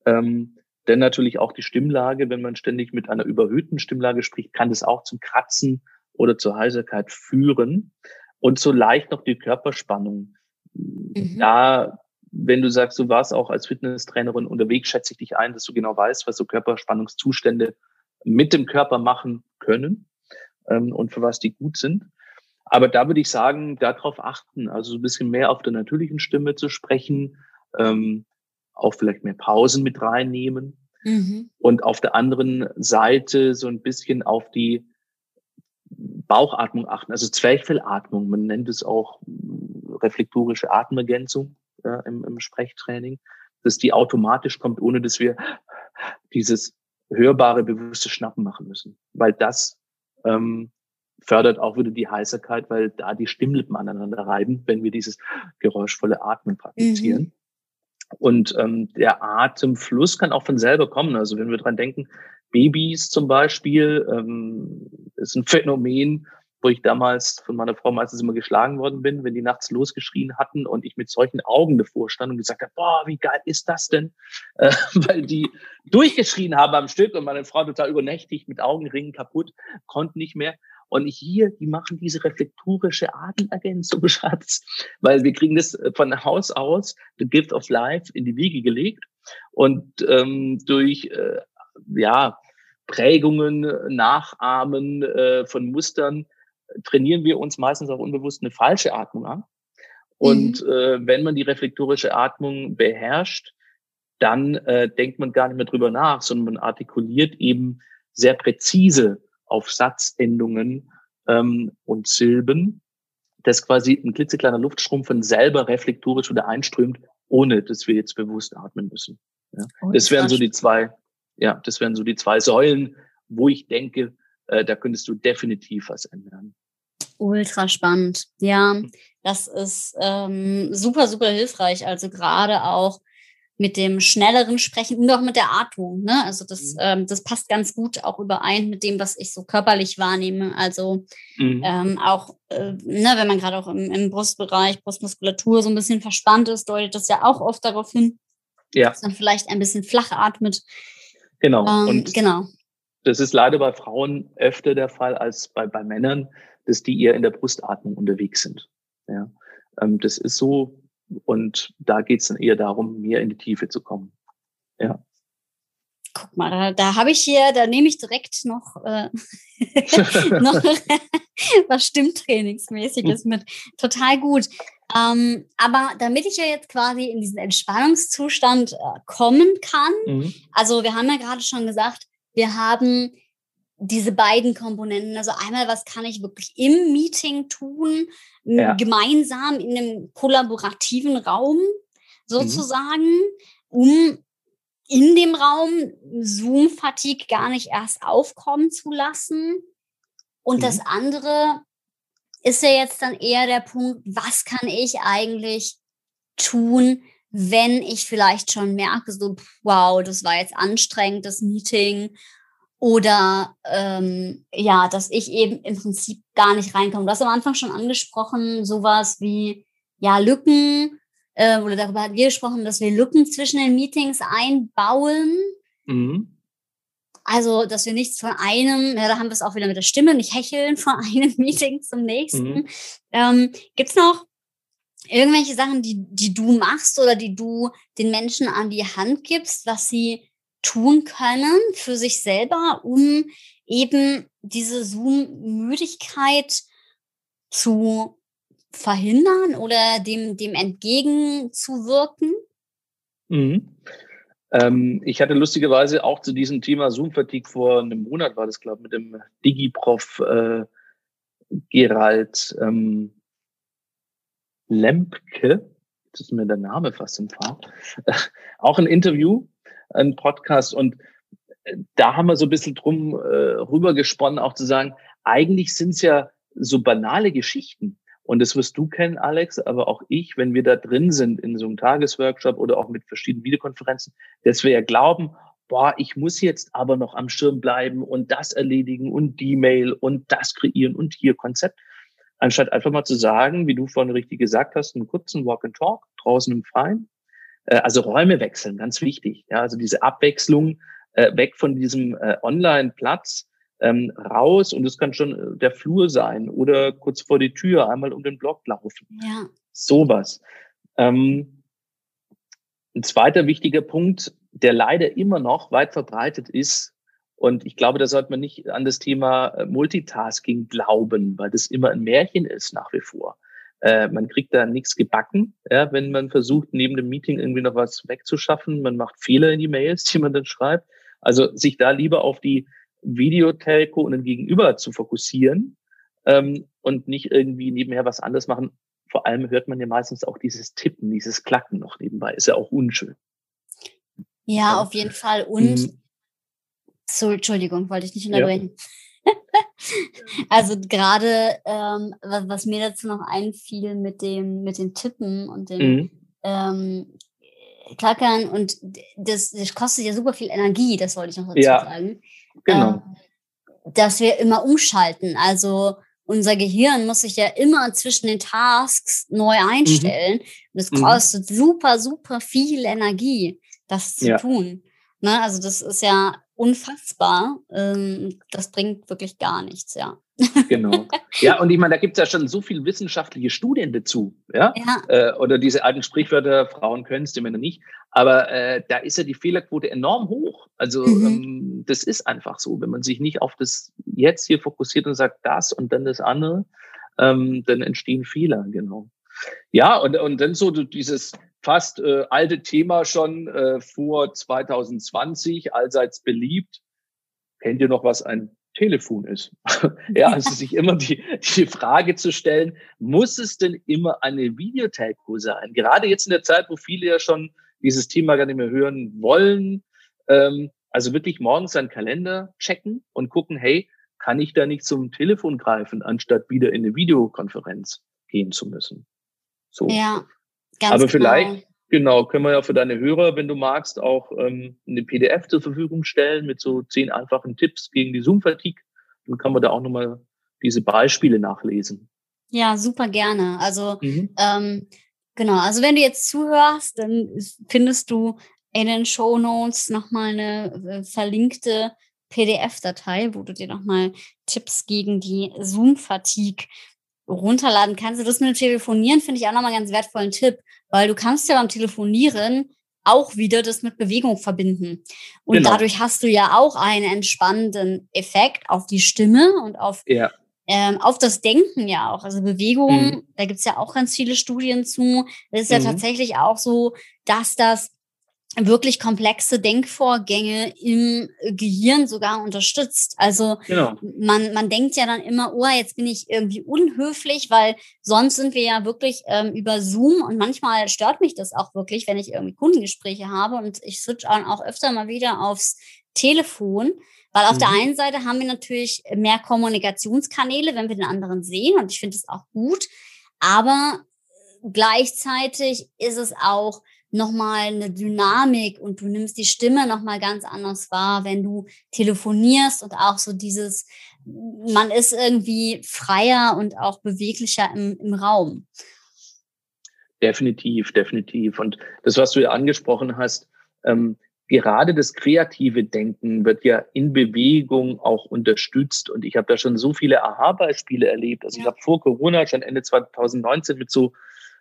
Ähm, denn natürlich auch die Stimmlage, wenn man ständig mit einer überhöhten Stimmlage spricht, kann das auch zum Kratzen oder zur Heiserkeit führen. Und so leicht noch die Körperspannung. Mhm. Da, wenn du sagst, du warst auch als Fitnesstrainerin unterwegs, schätze ich dich ein, dass du genau weißt, was so Körperspannungszustände mit dem Körper machen können ähm, und für was die gut sind. Aber da würde ich sagen, darauf achten, also so ein bisschen mehr auf der natürlichen Stimme zu sprechen, ähm, auch vielleicht mehr Pausen mit reinnehmen mhm. und auf der anderen Seite so ein bisschen auf die Bauchatmung achten, also Zwerchfellatmung, man nennt es auch reflektorische Atemergänzung ja, im, im Sprechtraining, dass die automatisch kommt, ohne dass wir dieses hörbare, bewusste Schnappen machen müssen, weil das ähm, fördert auch wieder die Heiserkeit, weil da die Stimmlippen aneinander reiben, wenn wir dieses geräuschvolle Atmen praktizieren. Mhm. Und ähm, der Atemfluss kann auch von selber kommen. Also wenn wir dran denken, Babys zum Beispiel ähm, ist ein Phänomen, wo ich damals von meiner Frau meistens immer geschlagen worden bin, wenn die nachts losgeschrien hatten und ich mit solchen Augen davor stand und gesagt habe, boah, wie geil ist das denn? Äh, weil die durchgeschrien haben am Stück und meine Frau total übernächtig mit Augenringen kaputt, konnte nicht mehr. Und hier, die machen diese reflektorische Atemergänzung, Schatz, weil wir kriegen das von Haus aus, the gift of life, in die Wiege gelegt. Und ähm, durch äh, ja, Prägungen, Nachahmen äh, von Mustern trainieren wir uns meistens auch unbewusst eine falsche Atmung an. Und mhm. äh, wenn man die reflektorische Atmung beherrscht, dann äh, denkt man gar nicht mehr drüber nach, sondern man artikuliert eben sehr präzise auf Satzendungen ähm, und Silben, dass quasi ein klitzekleiner Luftstrom von selber reflektorisch wieder einströmt, ohne dass wir jetzt bewusst atmen müssen. Ja. Oh, das wären so die zwei, ja, das wären so die zwei Säulen, wo ich denke, äh, da könntest du definitiv was ändern. Ultra spannend. Ja, das ist ähm, super, super hilfreich. Also gerade auch mit dem schnelleren Sprechen und auch mit der Atmung. Ne? Also das, mhm. ähm, das passt ganz gut auch überein mit dem, was ich so körperlich wahrnehme. Also mhm. ähm, auch, äh, ne, wenn man gerade auch im, im Brustbereich, Brustmuskulatur so ein bisschen verspannt ist, deutet das ja auch oft darauf hin, ja. dass man vielleicht ein bisschen flach atmet. Genau. Ähm, und genau. Das ist leider bei Frauen öfter der Fall als bei, bei Männern, dass die eher in der Brustatmung unterwegs sind. Ja. Ähm, das ist so, und da geht es dann eher darum, mehr in die Tiefe zu kommen. Ja. Guck mal, da, da habe ich hier, da nehme ich direkt noch, äh, noch was Stimmtrainingsmäßiges mit. Total gut. Ähm, aber damit ich ja jetzt quasi in diesen Entspannungszustand äh, kommen kann, mhm. also wir haben ja gerade schon gesagt, wir haben diese beiden Komponenten. Also einmal, was kann ich wirklich im Meeting tun, ja. gemeinsam in einem kollaborativen Raum sozusagen, mhm. um in dem Raum Zoom-Fatigue gar nicht erst aufkommen zu lassen. Und mhm. das andere ist ja jetzt dann eher der Punkt, was kann ich eigentlich tun, wenn ich vielleicht schon merke, so, wow, das war jetzt anstrengend, das Meeting oder ähm, ja, dass ich eben im Prinzip gar nicht reinkomme. Du hast am Anfang schon angesprochen, sowas wie ja Lücken äh, oder darüber hatten wir gesprochen, dass wir Lücken zwischen den Meetings einbauen. Mhm. Also, dass wir nichts von einem, ja, da haben wir es auch wieder mit der Stimme, nicht hecheln von einem Meeting zum nächsten. Mhm. Ähm, Gibt es noch irgendwelche Sachen, die, die du machst oder die du den Menschen an die Hand gibst, was sie tun können für sich selber, um eben diese Zoom-Müdigkeit zu verhindern oder dem, dem entgegenzuwirken? Mhm. Ähm, ich hatte lustigerweise auch zu diesem Thema Zoom-Fatigue vor einem Monat, war das, glaube ich, mit dem Digiprof äh, Gerald ähm, Lempke, das ist mir der Name fast im Fall, auch ein Interview, ein Podcast und äh, da haben wir so ein bisschen drum äh, rüber gesponnen, auch zu sagen, eigentlich sind es ja so banale Geschichten. Und das wirst du kennen, Alex, aber auch ich, wenn wir da drin sind in so einem Tagesworkshop oder auch mit verschiedenen Videokonferenzen, dass wir ja glauben, boah, ich muss jetzt aber noch am Schirm bleiben und das erledigen und die Mail und das kreieren und hier Konzept. Anstatt einfach mal zu sagen, wie du vorhin richtig gesagt hast, einen kurzen Walk and Talk draußen im Freien. Äh, also Räume wechseln, ganz wichtig. Ja, also diese Abwechslung äh, weg von diesem äh, Online-Platz ähm, raus und es kann schon der Flur sein oder kurz vor die Tür einmal um den Block laufen. Ja. Sowas. Ähm, ein zweiter wichtiger Punkt, der leider immer noch weit verbreitet ist, und ich glaube, da sollte man nicht an das Thema äh, Multitasking glauben, weil das immer ein Märchen ist nach wie vor. Äh, man kriegt da nichts gebacken, ja, wenn man versucht, neben dem Meeting irgendwie noch was wegzuschaffen. Man macht Fehler in die Mails, die man dann schreibt. Also sich da lieber auf die Videotelco und den Gegenüber zu fokussieren ähm, und nicht irgendwie nebenher was anderes machen. Vor allem hört man ja meistens auch dieses Tippen, dieses Klacken noch nebenbei. Ist ja auch unschön. Ja, auf jeden Fall. Und mhm. So, Entschuldigung, wollte ich nicht unterbrechen. Ja. also gerade, ähm, was, was, mir dazu noch einfiel mit dem, mit dem Tippen und dem mhm. ähm, Klackern und das, das kostet ja super viel Energie, das wollte ich noch dazu ja, sagen. Genau. Ähm, dass wir immer umschalten. Also unser Gehirn muss sich ja immer zwischen den Tasks neu mhm. einstellen. Mhm. Und es kostet mhm. super, super viel Energie das zu ja. tun. Ne? Also das ist ja unfassbar. Ähm, das bringt wirklich gar nichts, ja. Genau. Ja, und ich meine, da gibt es ja schon so viele wissenschaftliche Studien dazu, ja. ja. Äh, oder diese alten Sprichwörter, Frauen können es, die Männer nicht. Aber äh, da ist ja die Fehlerquote enorm hoch. Also mhm. ähm, das ist einfach so. Wenn man sich nicht auf das Jetzt hier fokussiert und sagt das und dann das andere, ähm, dann entstehen Fehler, genau. Ja, und, und dann so dieses fast äh, alte Thema schon äh, vor 2020, allseits beliebt. Kennt ihr noch, was ein Telefon ist? ja, also sich immer die, die Frage zu stellen, muss es denn immer eine Videotelco sein? Gerade jetzt in der Zeit, wo viele ja schon dieses Thema gar nicht mehr hören wollen. Ähm, also wirklich morgens seinen Kalender checken und gucken, hey, kann ich da nicht zum Telefon greifen, anstatt wieder in eine Videokonferenz gehen zu müssen? So. Ja. Ganz Aber vielleicht, genau. genau, können wir ja für deine Hörer, wenn du magst, auch ähm, eine PDF zur Verfügung stellen mit so zehn einfachen Tipps gegen die Zoom-Fatigue. Dann kann man da auch nochmal diese Beispiele nachlesen. Ja, super gerne. Also mhm. ähm, genau, also wenn du jetzt zuhörst, dann findest du in den Show Notes nochmal eine äh, verlinkte PDF-Datei, wo du dir nochmal Tipps gegen die Zoom-Fatigue runterladen kannst. Du das mit dem Telefonieren finde ich auch nochmal einen ganz wertvollen Tipp, weil du kannst ja beim Telefonieren auch wieder das mit Bewegung verbinden. Und genau. dadurch hast du ja auch einen entspannenden Effekt auf die Stimme und auf, ja. ähm, auf das Denken ja auch. Also Bewegung, mhm. da gibt's ja auch ganz viele Studien zu. Das ist mhm. ja tatsächlich auch so, dass das wirklich komplexe Denkvorgänge im Gehirn sogar unterstützt. Also genau. man, man denkt ja dann immer, oh, jetzt bin ich irgendwie unhöflich, weil sonst sind wir ja wirklich ähm, über Zoom und manchmal stört mich das auch wirklich, wenn ich irgendwie Kundengespräche habe und ich switch auch öfter mal wieder aufs Telefon, weil auf mhm. der einen Seite haben wir natürlich mehr Kommunikationskanäle, wenn wir den anderen sehen und ich finde es auch gut, aber gleichzeitig ist es auch nochmal eine Dynamik und du nimmst die Stimme nochmal ganz anders wahr, wenn du telefonierst und auch so dieses, man ist irgendwie freier und auch beweglicher im, im Raum. Definitiv, definitiv. Und das, was du ja angesprochen hast, ähm, gerade das kreative Denken wird ja in Bewegung auch unterstützt. Und ich habe da schon so viele Aha-Beispiele erlebt. Also ja. ich habe vor Corona, schon Ende 2019, mit so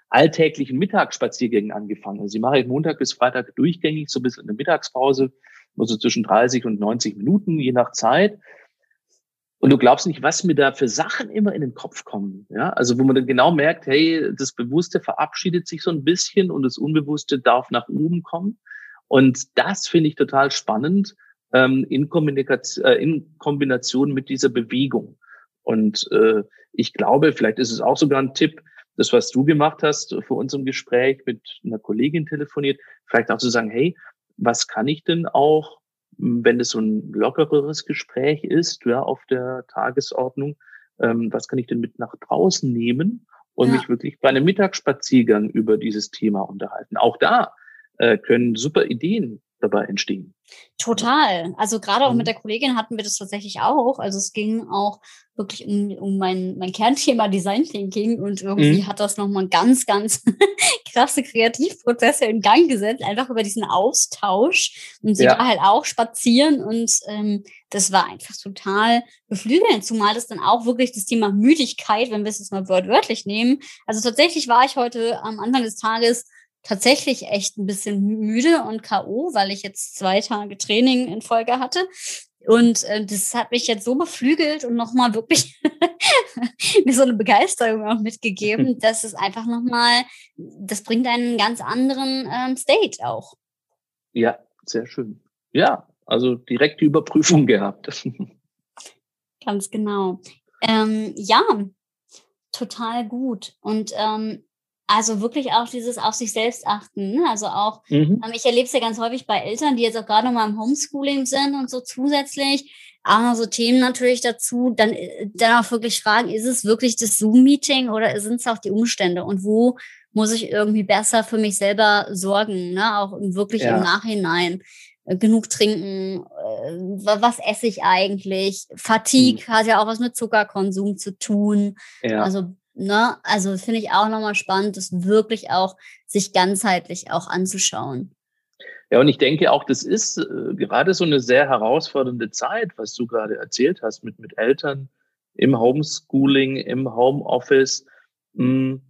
alltäglichen Mittagsspaziergängen angefangen. Also sie mache ich Montag bis Freitag durchgängig, so bis in der Mittagspause, nur so zwischen 30 und 90 Minuten, je nach Zeit. Und du glaubst nicht, was mir da für Sachen immer in den Kopf kommen. Ja, also wo man dann genau merkt, hey, das Bewusste verabschiedet sich so ein bisschen und das Unbewusste darf nach oben kommen. Und das finde ich total spannend ähm, in, Kommunikation, äh, in Kombination mit dieser Bewegung. Und äh, ich glaube, vielleicht ist es auch sogar ein Tipp, das, was du gemacht hast vor unserem Gespräch mit einer Kollegin telefoniert, vielleicht auch zu sagen, hey, was kann ich denn auch, wenn es so ein lockereres Gespräch ist, ja, auf der Tagesordnung, ähm, was kann ich denn mit nach draußen nehmen und ja. mich wirklich bei einem Mittagsspaziergang über dieses Thema unterhalten? Auch da äh, können super Ideen dabei entstehen. Total. Also gerade auch mhm. mit der Kollegin hatten wir das tatsächlich auch. Also es ging auch wirklich um, um mein, mein Kernthema Design Thinking und irgendwie mhm. hat das nochmal ganz, ganz krasse Kreativprozesse in Gang gesetzt, einfach über diesen Austausch und sie ja. war halt auch spazieren und ähm, das war einfach total beflügelnd, zumal das dann auch wirklich das Thema Müdigkeit, wenn wir es jetzt mal wörtlich nehmen. Also tatsächlich war ich heute am Anfang des Tages tatsächlich echt ein bisschen müde und K.O., weil ich jetzt zwei Tage Training in Folge hatte. Und äh, das hat mich jetzt so beflügelt und nochmal wirklich mir so eine Begeisterung auch mitgegeben, dass es einfach nochmal, das bringt einen ganz anderen ähm, State auch. Ja, sehr schön. Ja, also direkte Überprüfung gehabt. ganz genau. Ähm, ja, total gut. Und ähm, also wirklich auch dieses auf sich selbst achten. Ne? Also auch, mhm. ähm, ich erlebe es ja ganz häufig bei Eltern, die jetzt auch gerade noch mal im Homeschooling sind und so zusätzlich. Auch noch so Themen natürlich dazu, dann, äh, dann auch wirklich fragen, ist es wirklich das Zoom-Meeting oder sind es auch die Umstände? Und wo muss ich irgendwie besser für mich selber sorgen, ne? auch wirklich ja. im Nachhinein? Äh, genug trinken, äh, was esse ich eigentlich? Fatigue mhm. hat ja auch was mit Zuckerkonsum zu tun. Ja. Also Ne? Also finde ich auch nochmal spannend, das wirklich auch sich ganzheitlich auch anzuschauen. Ja, und ich denke auch, das ist äh, gerade so eine sehr herausfordernde Zeit, was du gerade erzählt hast, mit, mit Eltern im Homeschooling, im Homeoffice. Hm.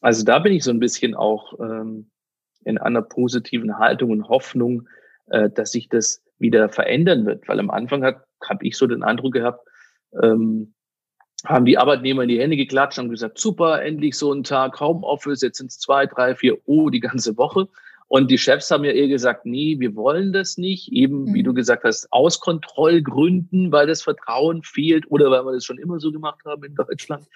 Also da bin ich so ein bisschen auch ähm, in einer positiven Haltung und Hoffnung, äh, dass sich das wieder verändern wird. Weil am Anfang habe ich so den Eindruck gehabt, ähm, haben die Arbeitnehmer in die Hände geklatscht und gesagt, super, endlich so ein Tag Homeoffice, jetzt sind es zwei, drei, vier, oh, die ganze Woche. Und die Chefs haben ja eher gesagt, nee, wir wollen das nicht, eben mhm. wie du gesagt hast, aus Kontrollgründen, weil das Vertrauen fehlt oder weil wir das schon immer so gemacht haben in Deutschland.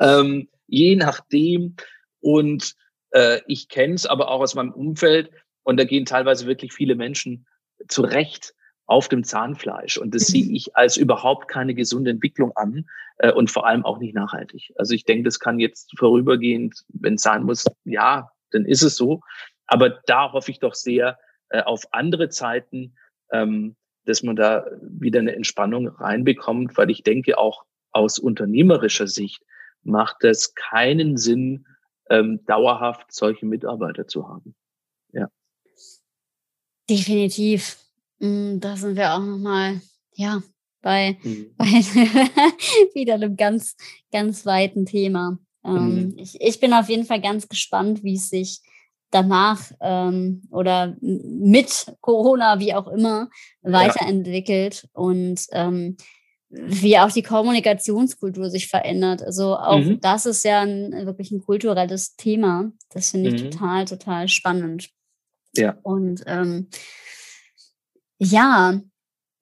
Ähm, je nachdem. Und äh, ich kenne es aber auch aus meinem Umfeld und da gehen teilweise wirklich viele Menschen zurecht auf dem Zahnfleisch. Und das mhm. sehe ich als überhaupt keine gesunde Entwicklung an äh, und vor allem auch nicht nachhaltig. Also ich denke, das kann jetzt vorübergehend, wenn es sein muss, ja, dann ist es so. Aber da hoffe ich doch sehr äh, auf andere Zeiten, ähm, dass man da wieder eine Entspannung reinbekommt, weil ich denke auch aus unternehmerischer Sicht macht es keinen Sinn, ähm, dauerhaft solche Mitarbeiter zu haben. Ja. Definitiv. Mm, da sind wir auch nochmal, ja, bei, mhm. bei wieder einem ganz, ganz weiten Thema. Ähm, mhm. ich, ich bin auf jeden Fall ganz gespannt, wie es sich danach ähm, oder mit Corona, wie auch immer, weiterentwickelt ja. und ähm, wie auch die Kommunikationskultur sich verändert. Also auch mhm. das ist ja ein, wirklich ein kulturelles Thema. Das finde ich mhm. total, total spannend. Ja. Und ähm, ja,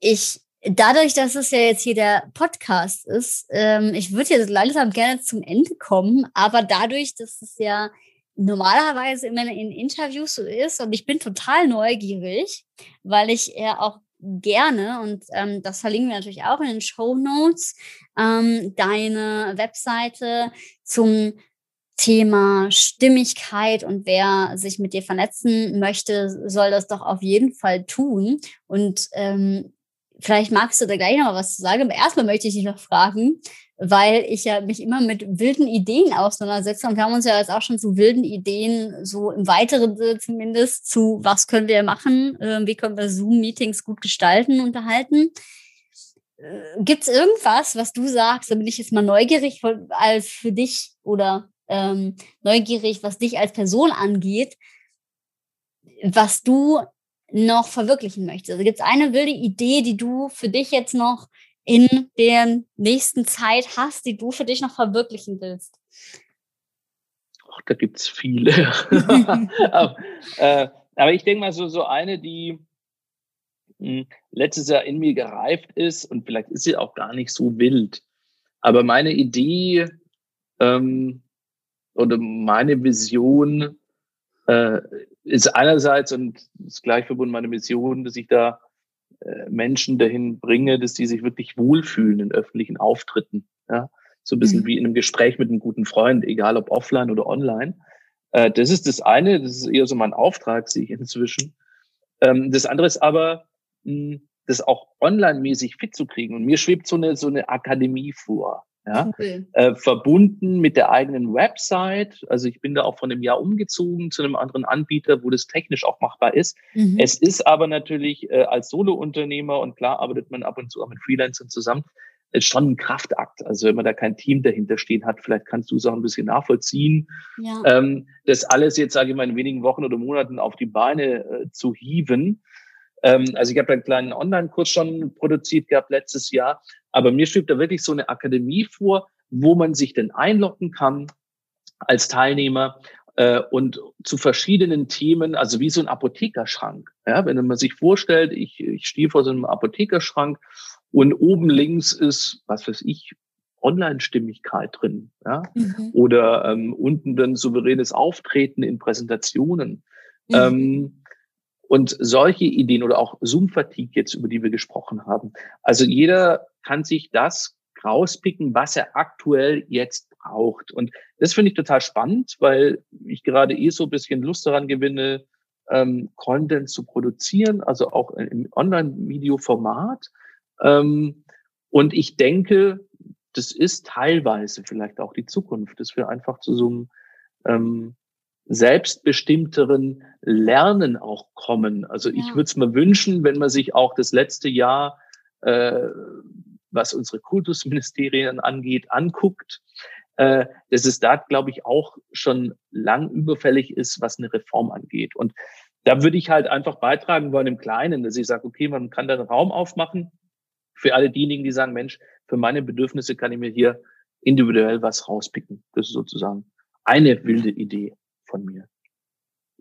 ich, dadurch, dass es ja jetzt hier der Podcast ist, ähm, ich würde jetzt langsam gerne zum Ende kommen, aber dadurch, dass es ja normalerweise immer in Interviews so ist und ich bin total neugierig, weil ich ja auch gerne, und ähm, das verlinken wir natürlich auch in den Show Notes, ähm, deine Webseite zum Thema Stimmigkeit und wer sich mit dir vernetzen möchte, soll das doch auf jeden Fall tun. Und ähm, vielleicht magst du da gleich noch was zu sagen. Aber erstmal möchte ich dich noch fragen, weil ich ja mich immer mit wilden Ideen auseinandersetze und wir haben uns ja jetzt auch schon zu wilden Ideen, so im weiteren zumindest, zu was können wir machen, äh, wie können wir Zoom-Meetings gut gestalten, unterhalten. Äh, Gibt es irgendwas, was du sagst, da bin ich jetzt mal neugierig, als für dich oder ähm, neugierig, was dich als Person angeht, was du noch verwirklichen möchtest. Also gibt es eine wilde Idee, die du für dich jetzt noch in der nächsten Zeit hast, die du für dich noch verwirklichen willst? Ach, da gibt es viele. aber, äh, aber, ich denke mal, so, so eine, die mh, hm, letztes Jahr in mir gereift ist und vielleicht ist sie auch gar nicht so wild. Aber meine Idee, ähm, oder meine Vision äh, ist einerseits und ist gleich verbunden meine Mission, dass ich da äh, Menschen dahin bringe, dass die sich wirklich wohlfühlen in öffentlichen Auftritten. Ja? So ein bisschen mhm. wie in einem Gespräch mit einem guten Freund, egal ob offline oder online. Äh, das ist das eine, das ist eher so mein Auftrag, sehe ich inzwischen. Ähm, das andere ist aber, mh, das auch online-mäßig fit zu kriegen. Und mir schwebt so eine, so eine Akademie vor. Ja, cool. äh, verbunden mit der eigenen Website. Also ich bin da auch von einem Jahr umgezogen zu einem anderen Anbieter, wo das technisch auch machbar ist. Mhm. Es ist aber natürlich äh, als Solo-Unternehmer und klar arbeitet man ab und zu auch mit Freelancern zusammen, ist schon ein Kraftakt. Also wenn man da kein Team dahinter stehen hat, vielleicht kannst du es auch ein bisschen nachvollziehen. Ja. Ähm, das alles jetzt, sage ich mal, in wenigen Wochen oder Monaten auf die Beine äh, zu hieven. Ähm, also ich habe einen kleinen Online-Kurs schon produziert gehabt letztes Jahr, aber mir schwebt da wirklich so eine Akademie vor, wo man sich denn einloggen kann als Teilnehmer äh, und zu verschiedenen Themen, also wie so ein Apothekerschrank. Ja, wenn man sich vorstellt, ich, ich stehe vor so einem Apothekerschrank und oben links ist, was weiß ich, Online-Stimmigkeit drin, ja, mhm. oder ähm, unten dann souveränes Auftreten in Präsentationen. Mhm. Ähm, und solche Ideen oder auch Zoom-Fatigue jetzt, über die wir gesprochen haben. Also jeder kann sich das rauspicken, was er aktuell jetzt braucht. Und das finde ich total spannend, weil ich gerade eh so ein bisschen Lust daran gewinne, ähm, Content zu produzieren, also auch im Online-Video-Format. Ähm, und ich denke, das ist teilweise vielleicht auch die Zukunft, dass wir einfach zu so einem ähm, selbstbestimmteren Lernen auch kommen. Also ja. ich würde es mir wünschen, wenn man sich auch das letzte Jahr, äh, was unsere Kultusministerien angeht, anguckt, äh, dass es da, glaube ich, auch schon lang überfällig ist, was eine Reform angeht. Und da würde ich halt einfach beitragen wollen im Kleinen, dass ich sage, okay, man kann da einen Raum aufmachen für alle diejenigen, die sagen, Mensch, für meine Bedürfnisse kann ich mir hier individuell was rauspicken. Das ist sozusagen eine wilde Idee von mir.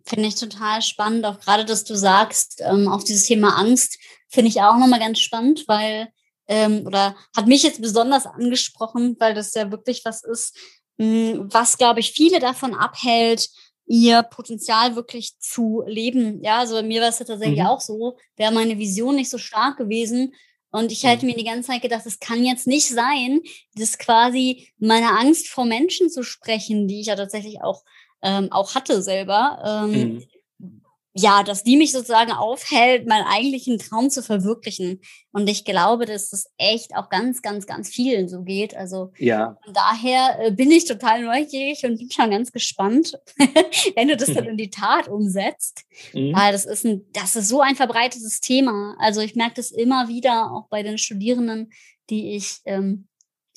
Finde ich total spannend, auch gerade, dass du sagst, ähm, auch dieses Thema Angst finde ich auch nochmal ganz spannend, weil, ähm, oder hat mich jetzt besonders angesprochen, weil das ja wirklich was ist, mh, hm, was, glaube ich, viele davon abhält, ihr Potenzial wirklich zu leben. Ja, also bei mir war es ja tatsächlich mhm. auch so, wäre meine Vision nicht so stark gewesen, und ich hätte mhm. mir die ganze Zeit gedacht, es kann jetzt nicht sein, dass quasi meine Angst vor Menschen zu sprechen, die ich ja tatsächlich auch ähm, auch hatte selber, ähm, mhm. ja, dass die mich sozusagen aufhält, meinen eigentlichen Traum zu verwirklichen. Und ich glaube, dass das echt auch ganz, ganz, ganz vielen so geht. Also ja. von daher äh, bin ich total neugierig und bin schon ganz gespannt, wenn du das dann in die Tat umsetzt. Mhm. Weil das ist ein, das ist so ein verbreitetes Thema. Also ich merke das immer wieder auch bei den Studierenden, die ich ähm,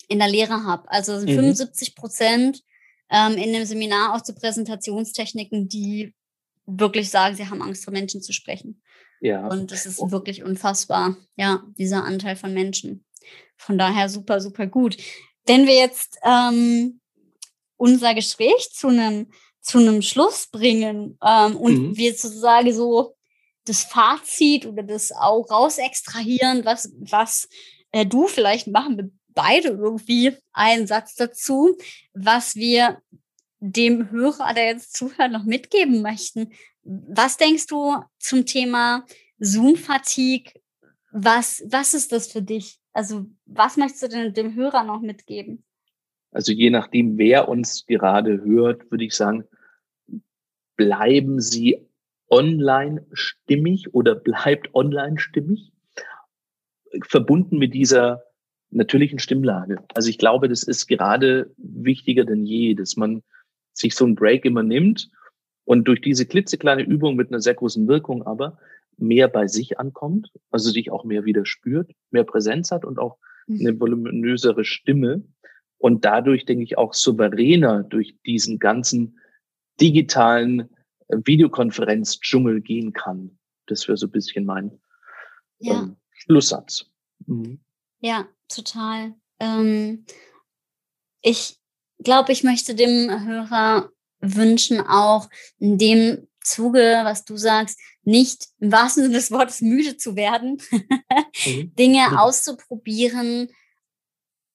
in der Lehre habe. Also mhm. 75 Prozent ähm, in dem Seminar auch zu Präsentationstechniken, die wirklich sagen, sie haben Angst vor Menschen zu sprechen. Ja. Und das ist wirklich unfassbar, ja, dieser Anteil von Menschen. Von daher super, super gut. Wenn wir jetzt ähm, unser Gespräch zu einem zu einem Schluss bringen ähm, und mhm. wir sozusagen so das Fazit oder das auch raus extrahieren, was, was äh, du vielleicht machen beide irgendwie einen Satz dazu, was wir dem Hörer, der jetzt zuhört, noch mitgeben möchten. Was denkst du zum Thema Zoom-Fatigue? Was, was ist das für dich? Also, was möchtest du denn dem Hörer noch mitgeben? Also, je nachdem, wer uns gerade hört, würde ich sagen, bleiben Sie online stimmig oder bleibt online stimmig, verbunden mit dieser natürlichen Stimmlage. Also ich glaube, das ist gerade wichtiger denn je, dass man sich so einen Break immer nimmt und durch diese klitzekleine Übung mit einer sehr großen Wirkung aber mehr bei sich ankommt, also sich auch mehr wieder spürt, mehr Präsenz hat und auch mhm. eine voluminösere Stimme und dadurch, denke ich, auch souveräner durch diesen ganzen digitalen Videokonferenz-Dschungel gehen kann. Das wäre so ein bisschen mein ja. ähm, Schlusssatz. Mhm. Ja, total. Ähm, ich glaube, ich möchte dem Hörer wünschen, auch in dem Zuge, was du sagst, nicht im wahrsten Sinne des Wortes müde zu werden, mhm. Dinge mhm. auszuprobieren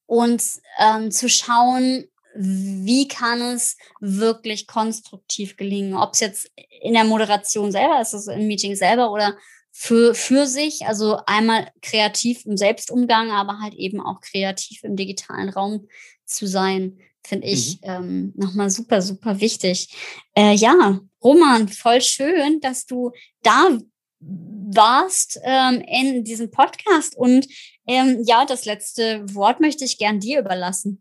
und ähm, zu schauen, wie kann es wirklich konstruktiv gelingen? Ob es jetzt in der Moderation selber ist, also im Meeting selber oder für, für sich, also einmal kreativ im Selbstumgang, aber halt eben auch kreativ im digitalen Raum zu sein, finde ich mhm. ähm, nochmal super, super wichtig. Äh, ja, Roman, voll schön, dass du da warst ähm, in diesem Podcast. Und ähm, ja, das letzte Wort möchte ich gern dir überlassen.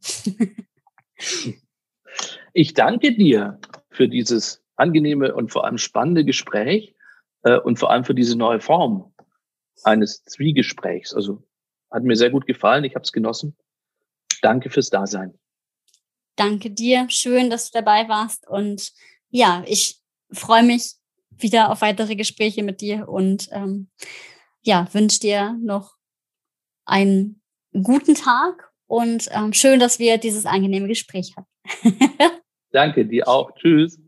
ich danke dir für dieses angenehme und vor allem spannende Gespräch äh, und vor allem für diese neue Form eines Zwiegesprächs. Also hat mir sehr gut gefallen. Ich habe es genossen. Danke fürs Dasein. Danke dir. Schön, dass du dabei warst. Und ja, ich freue mich wieder auf weitere Gespräche mit dir und ähm, ja, wünsche dir noch einen guten Tag und ähm, schön, dass wir dieses angenehme Gespräch hatten. Danke dir auch. Tschüss.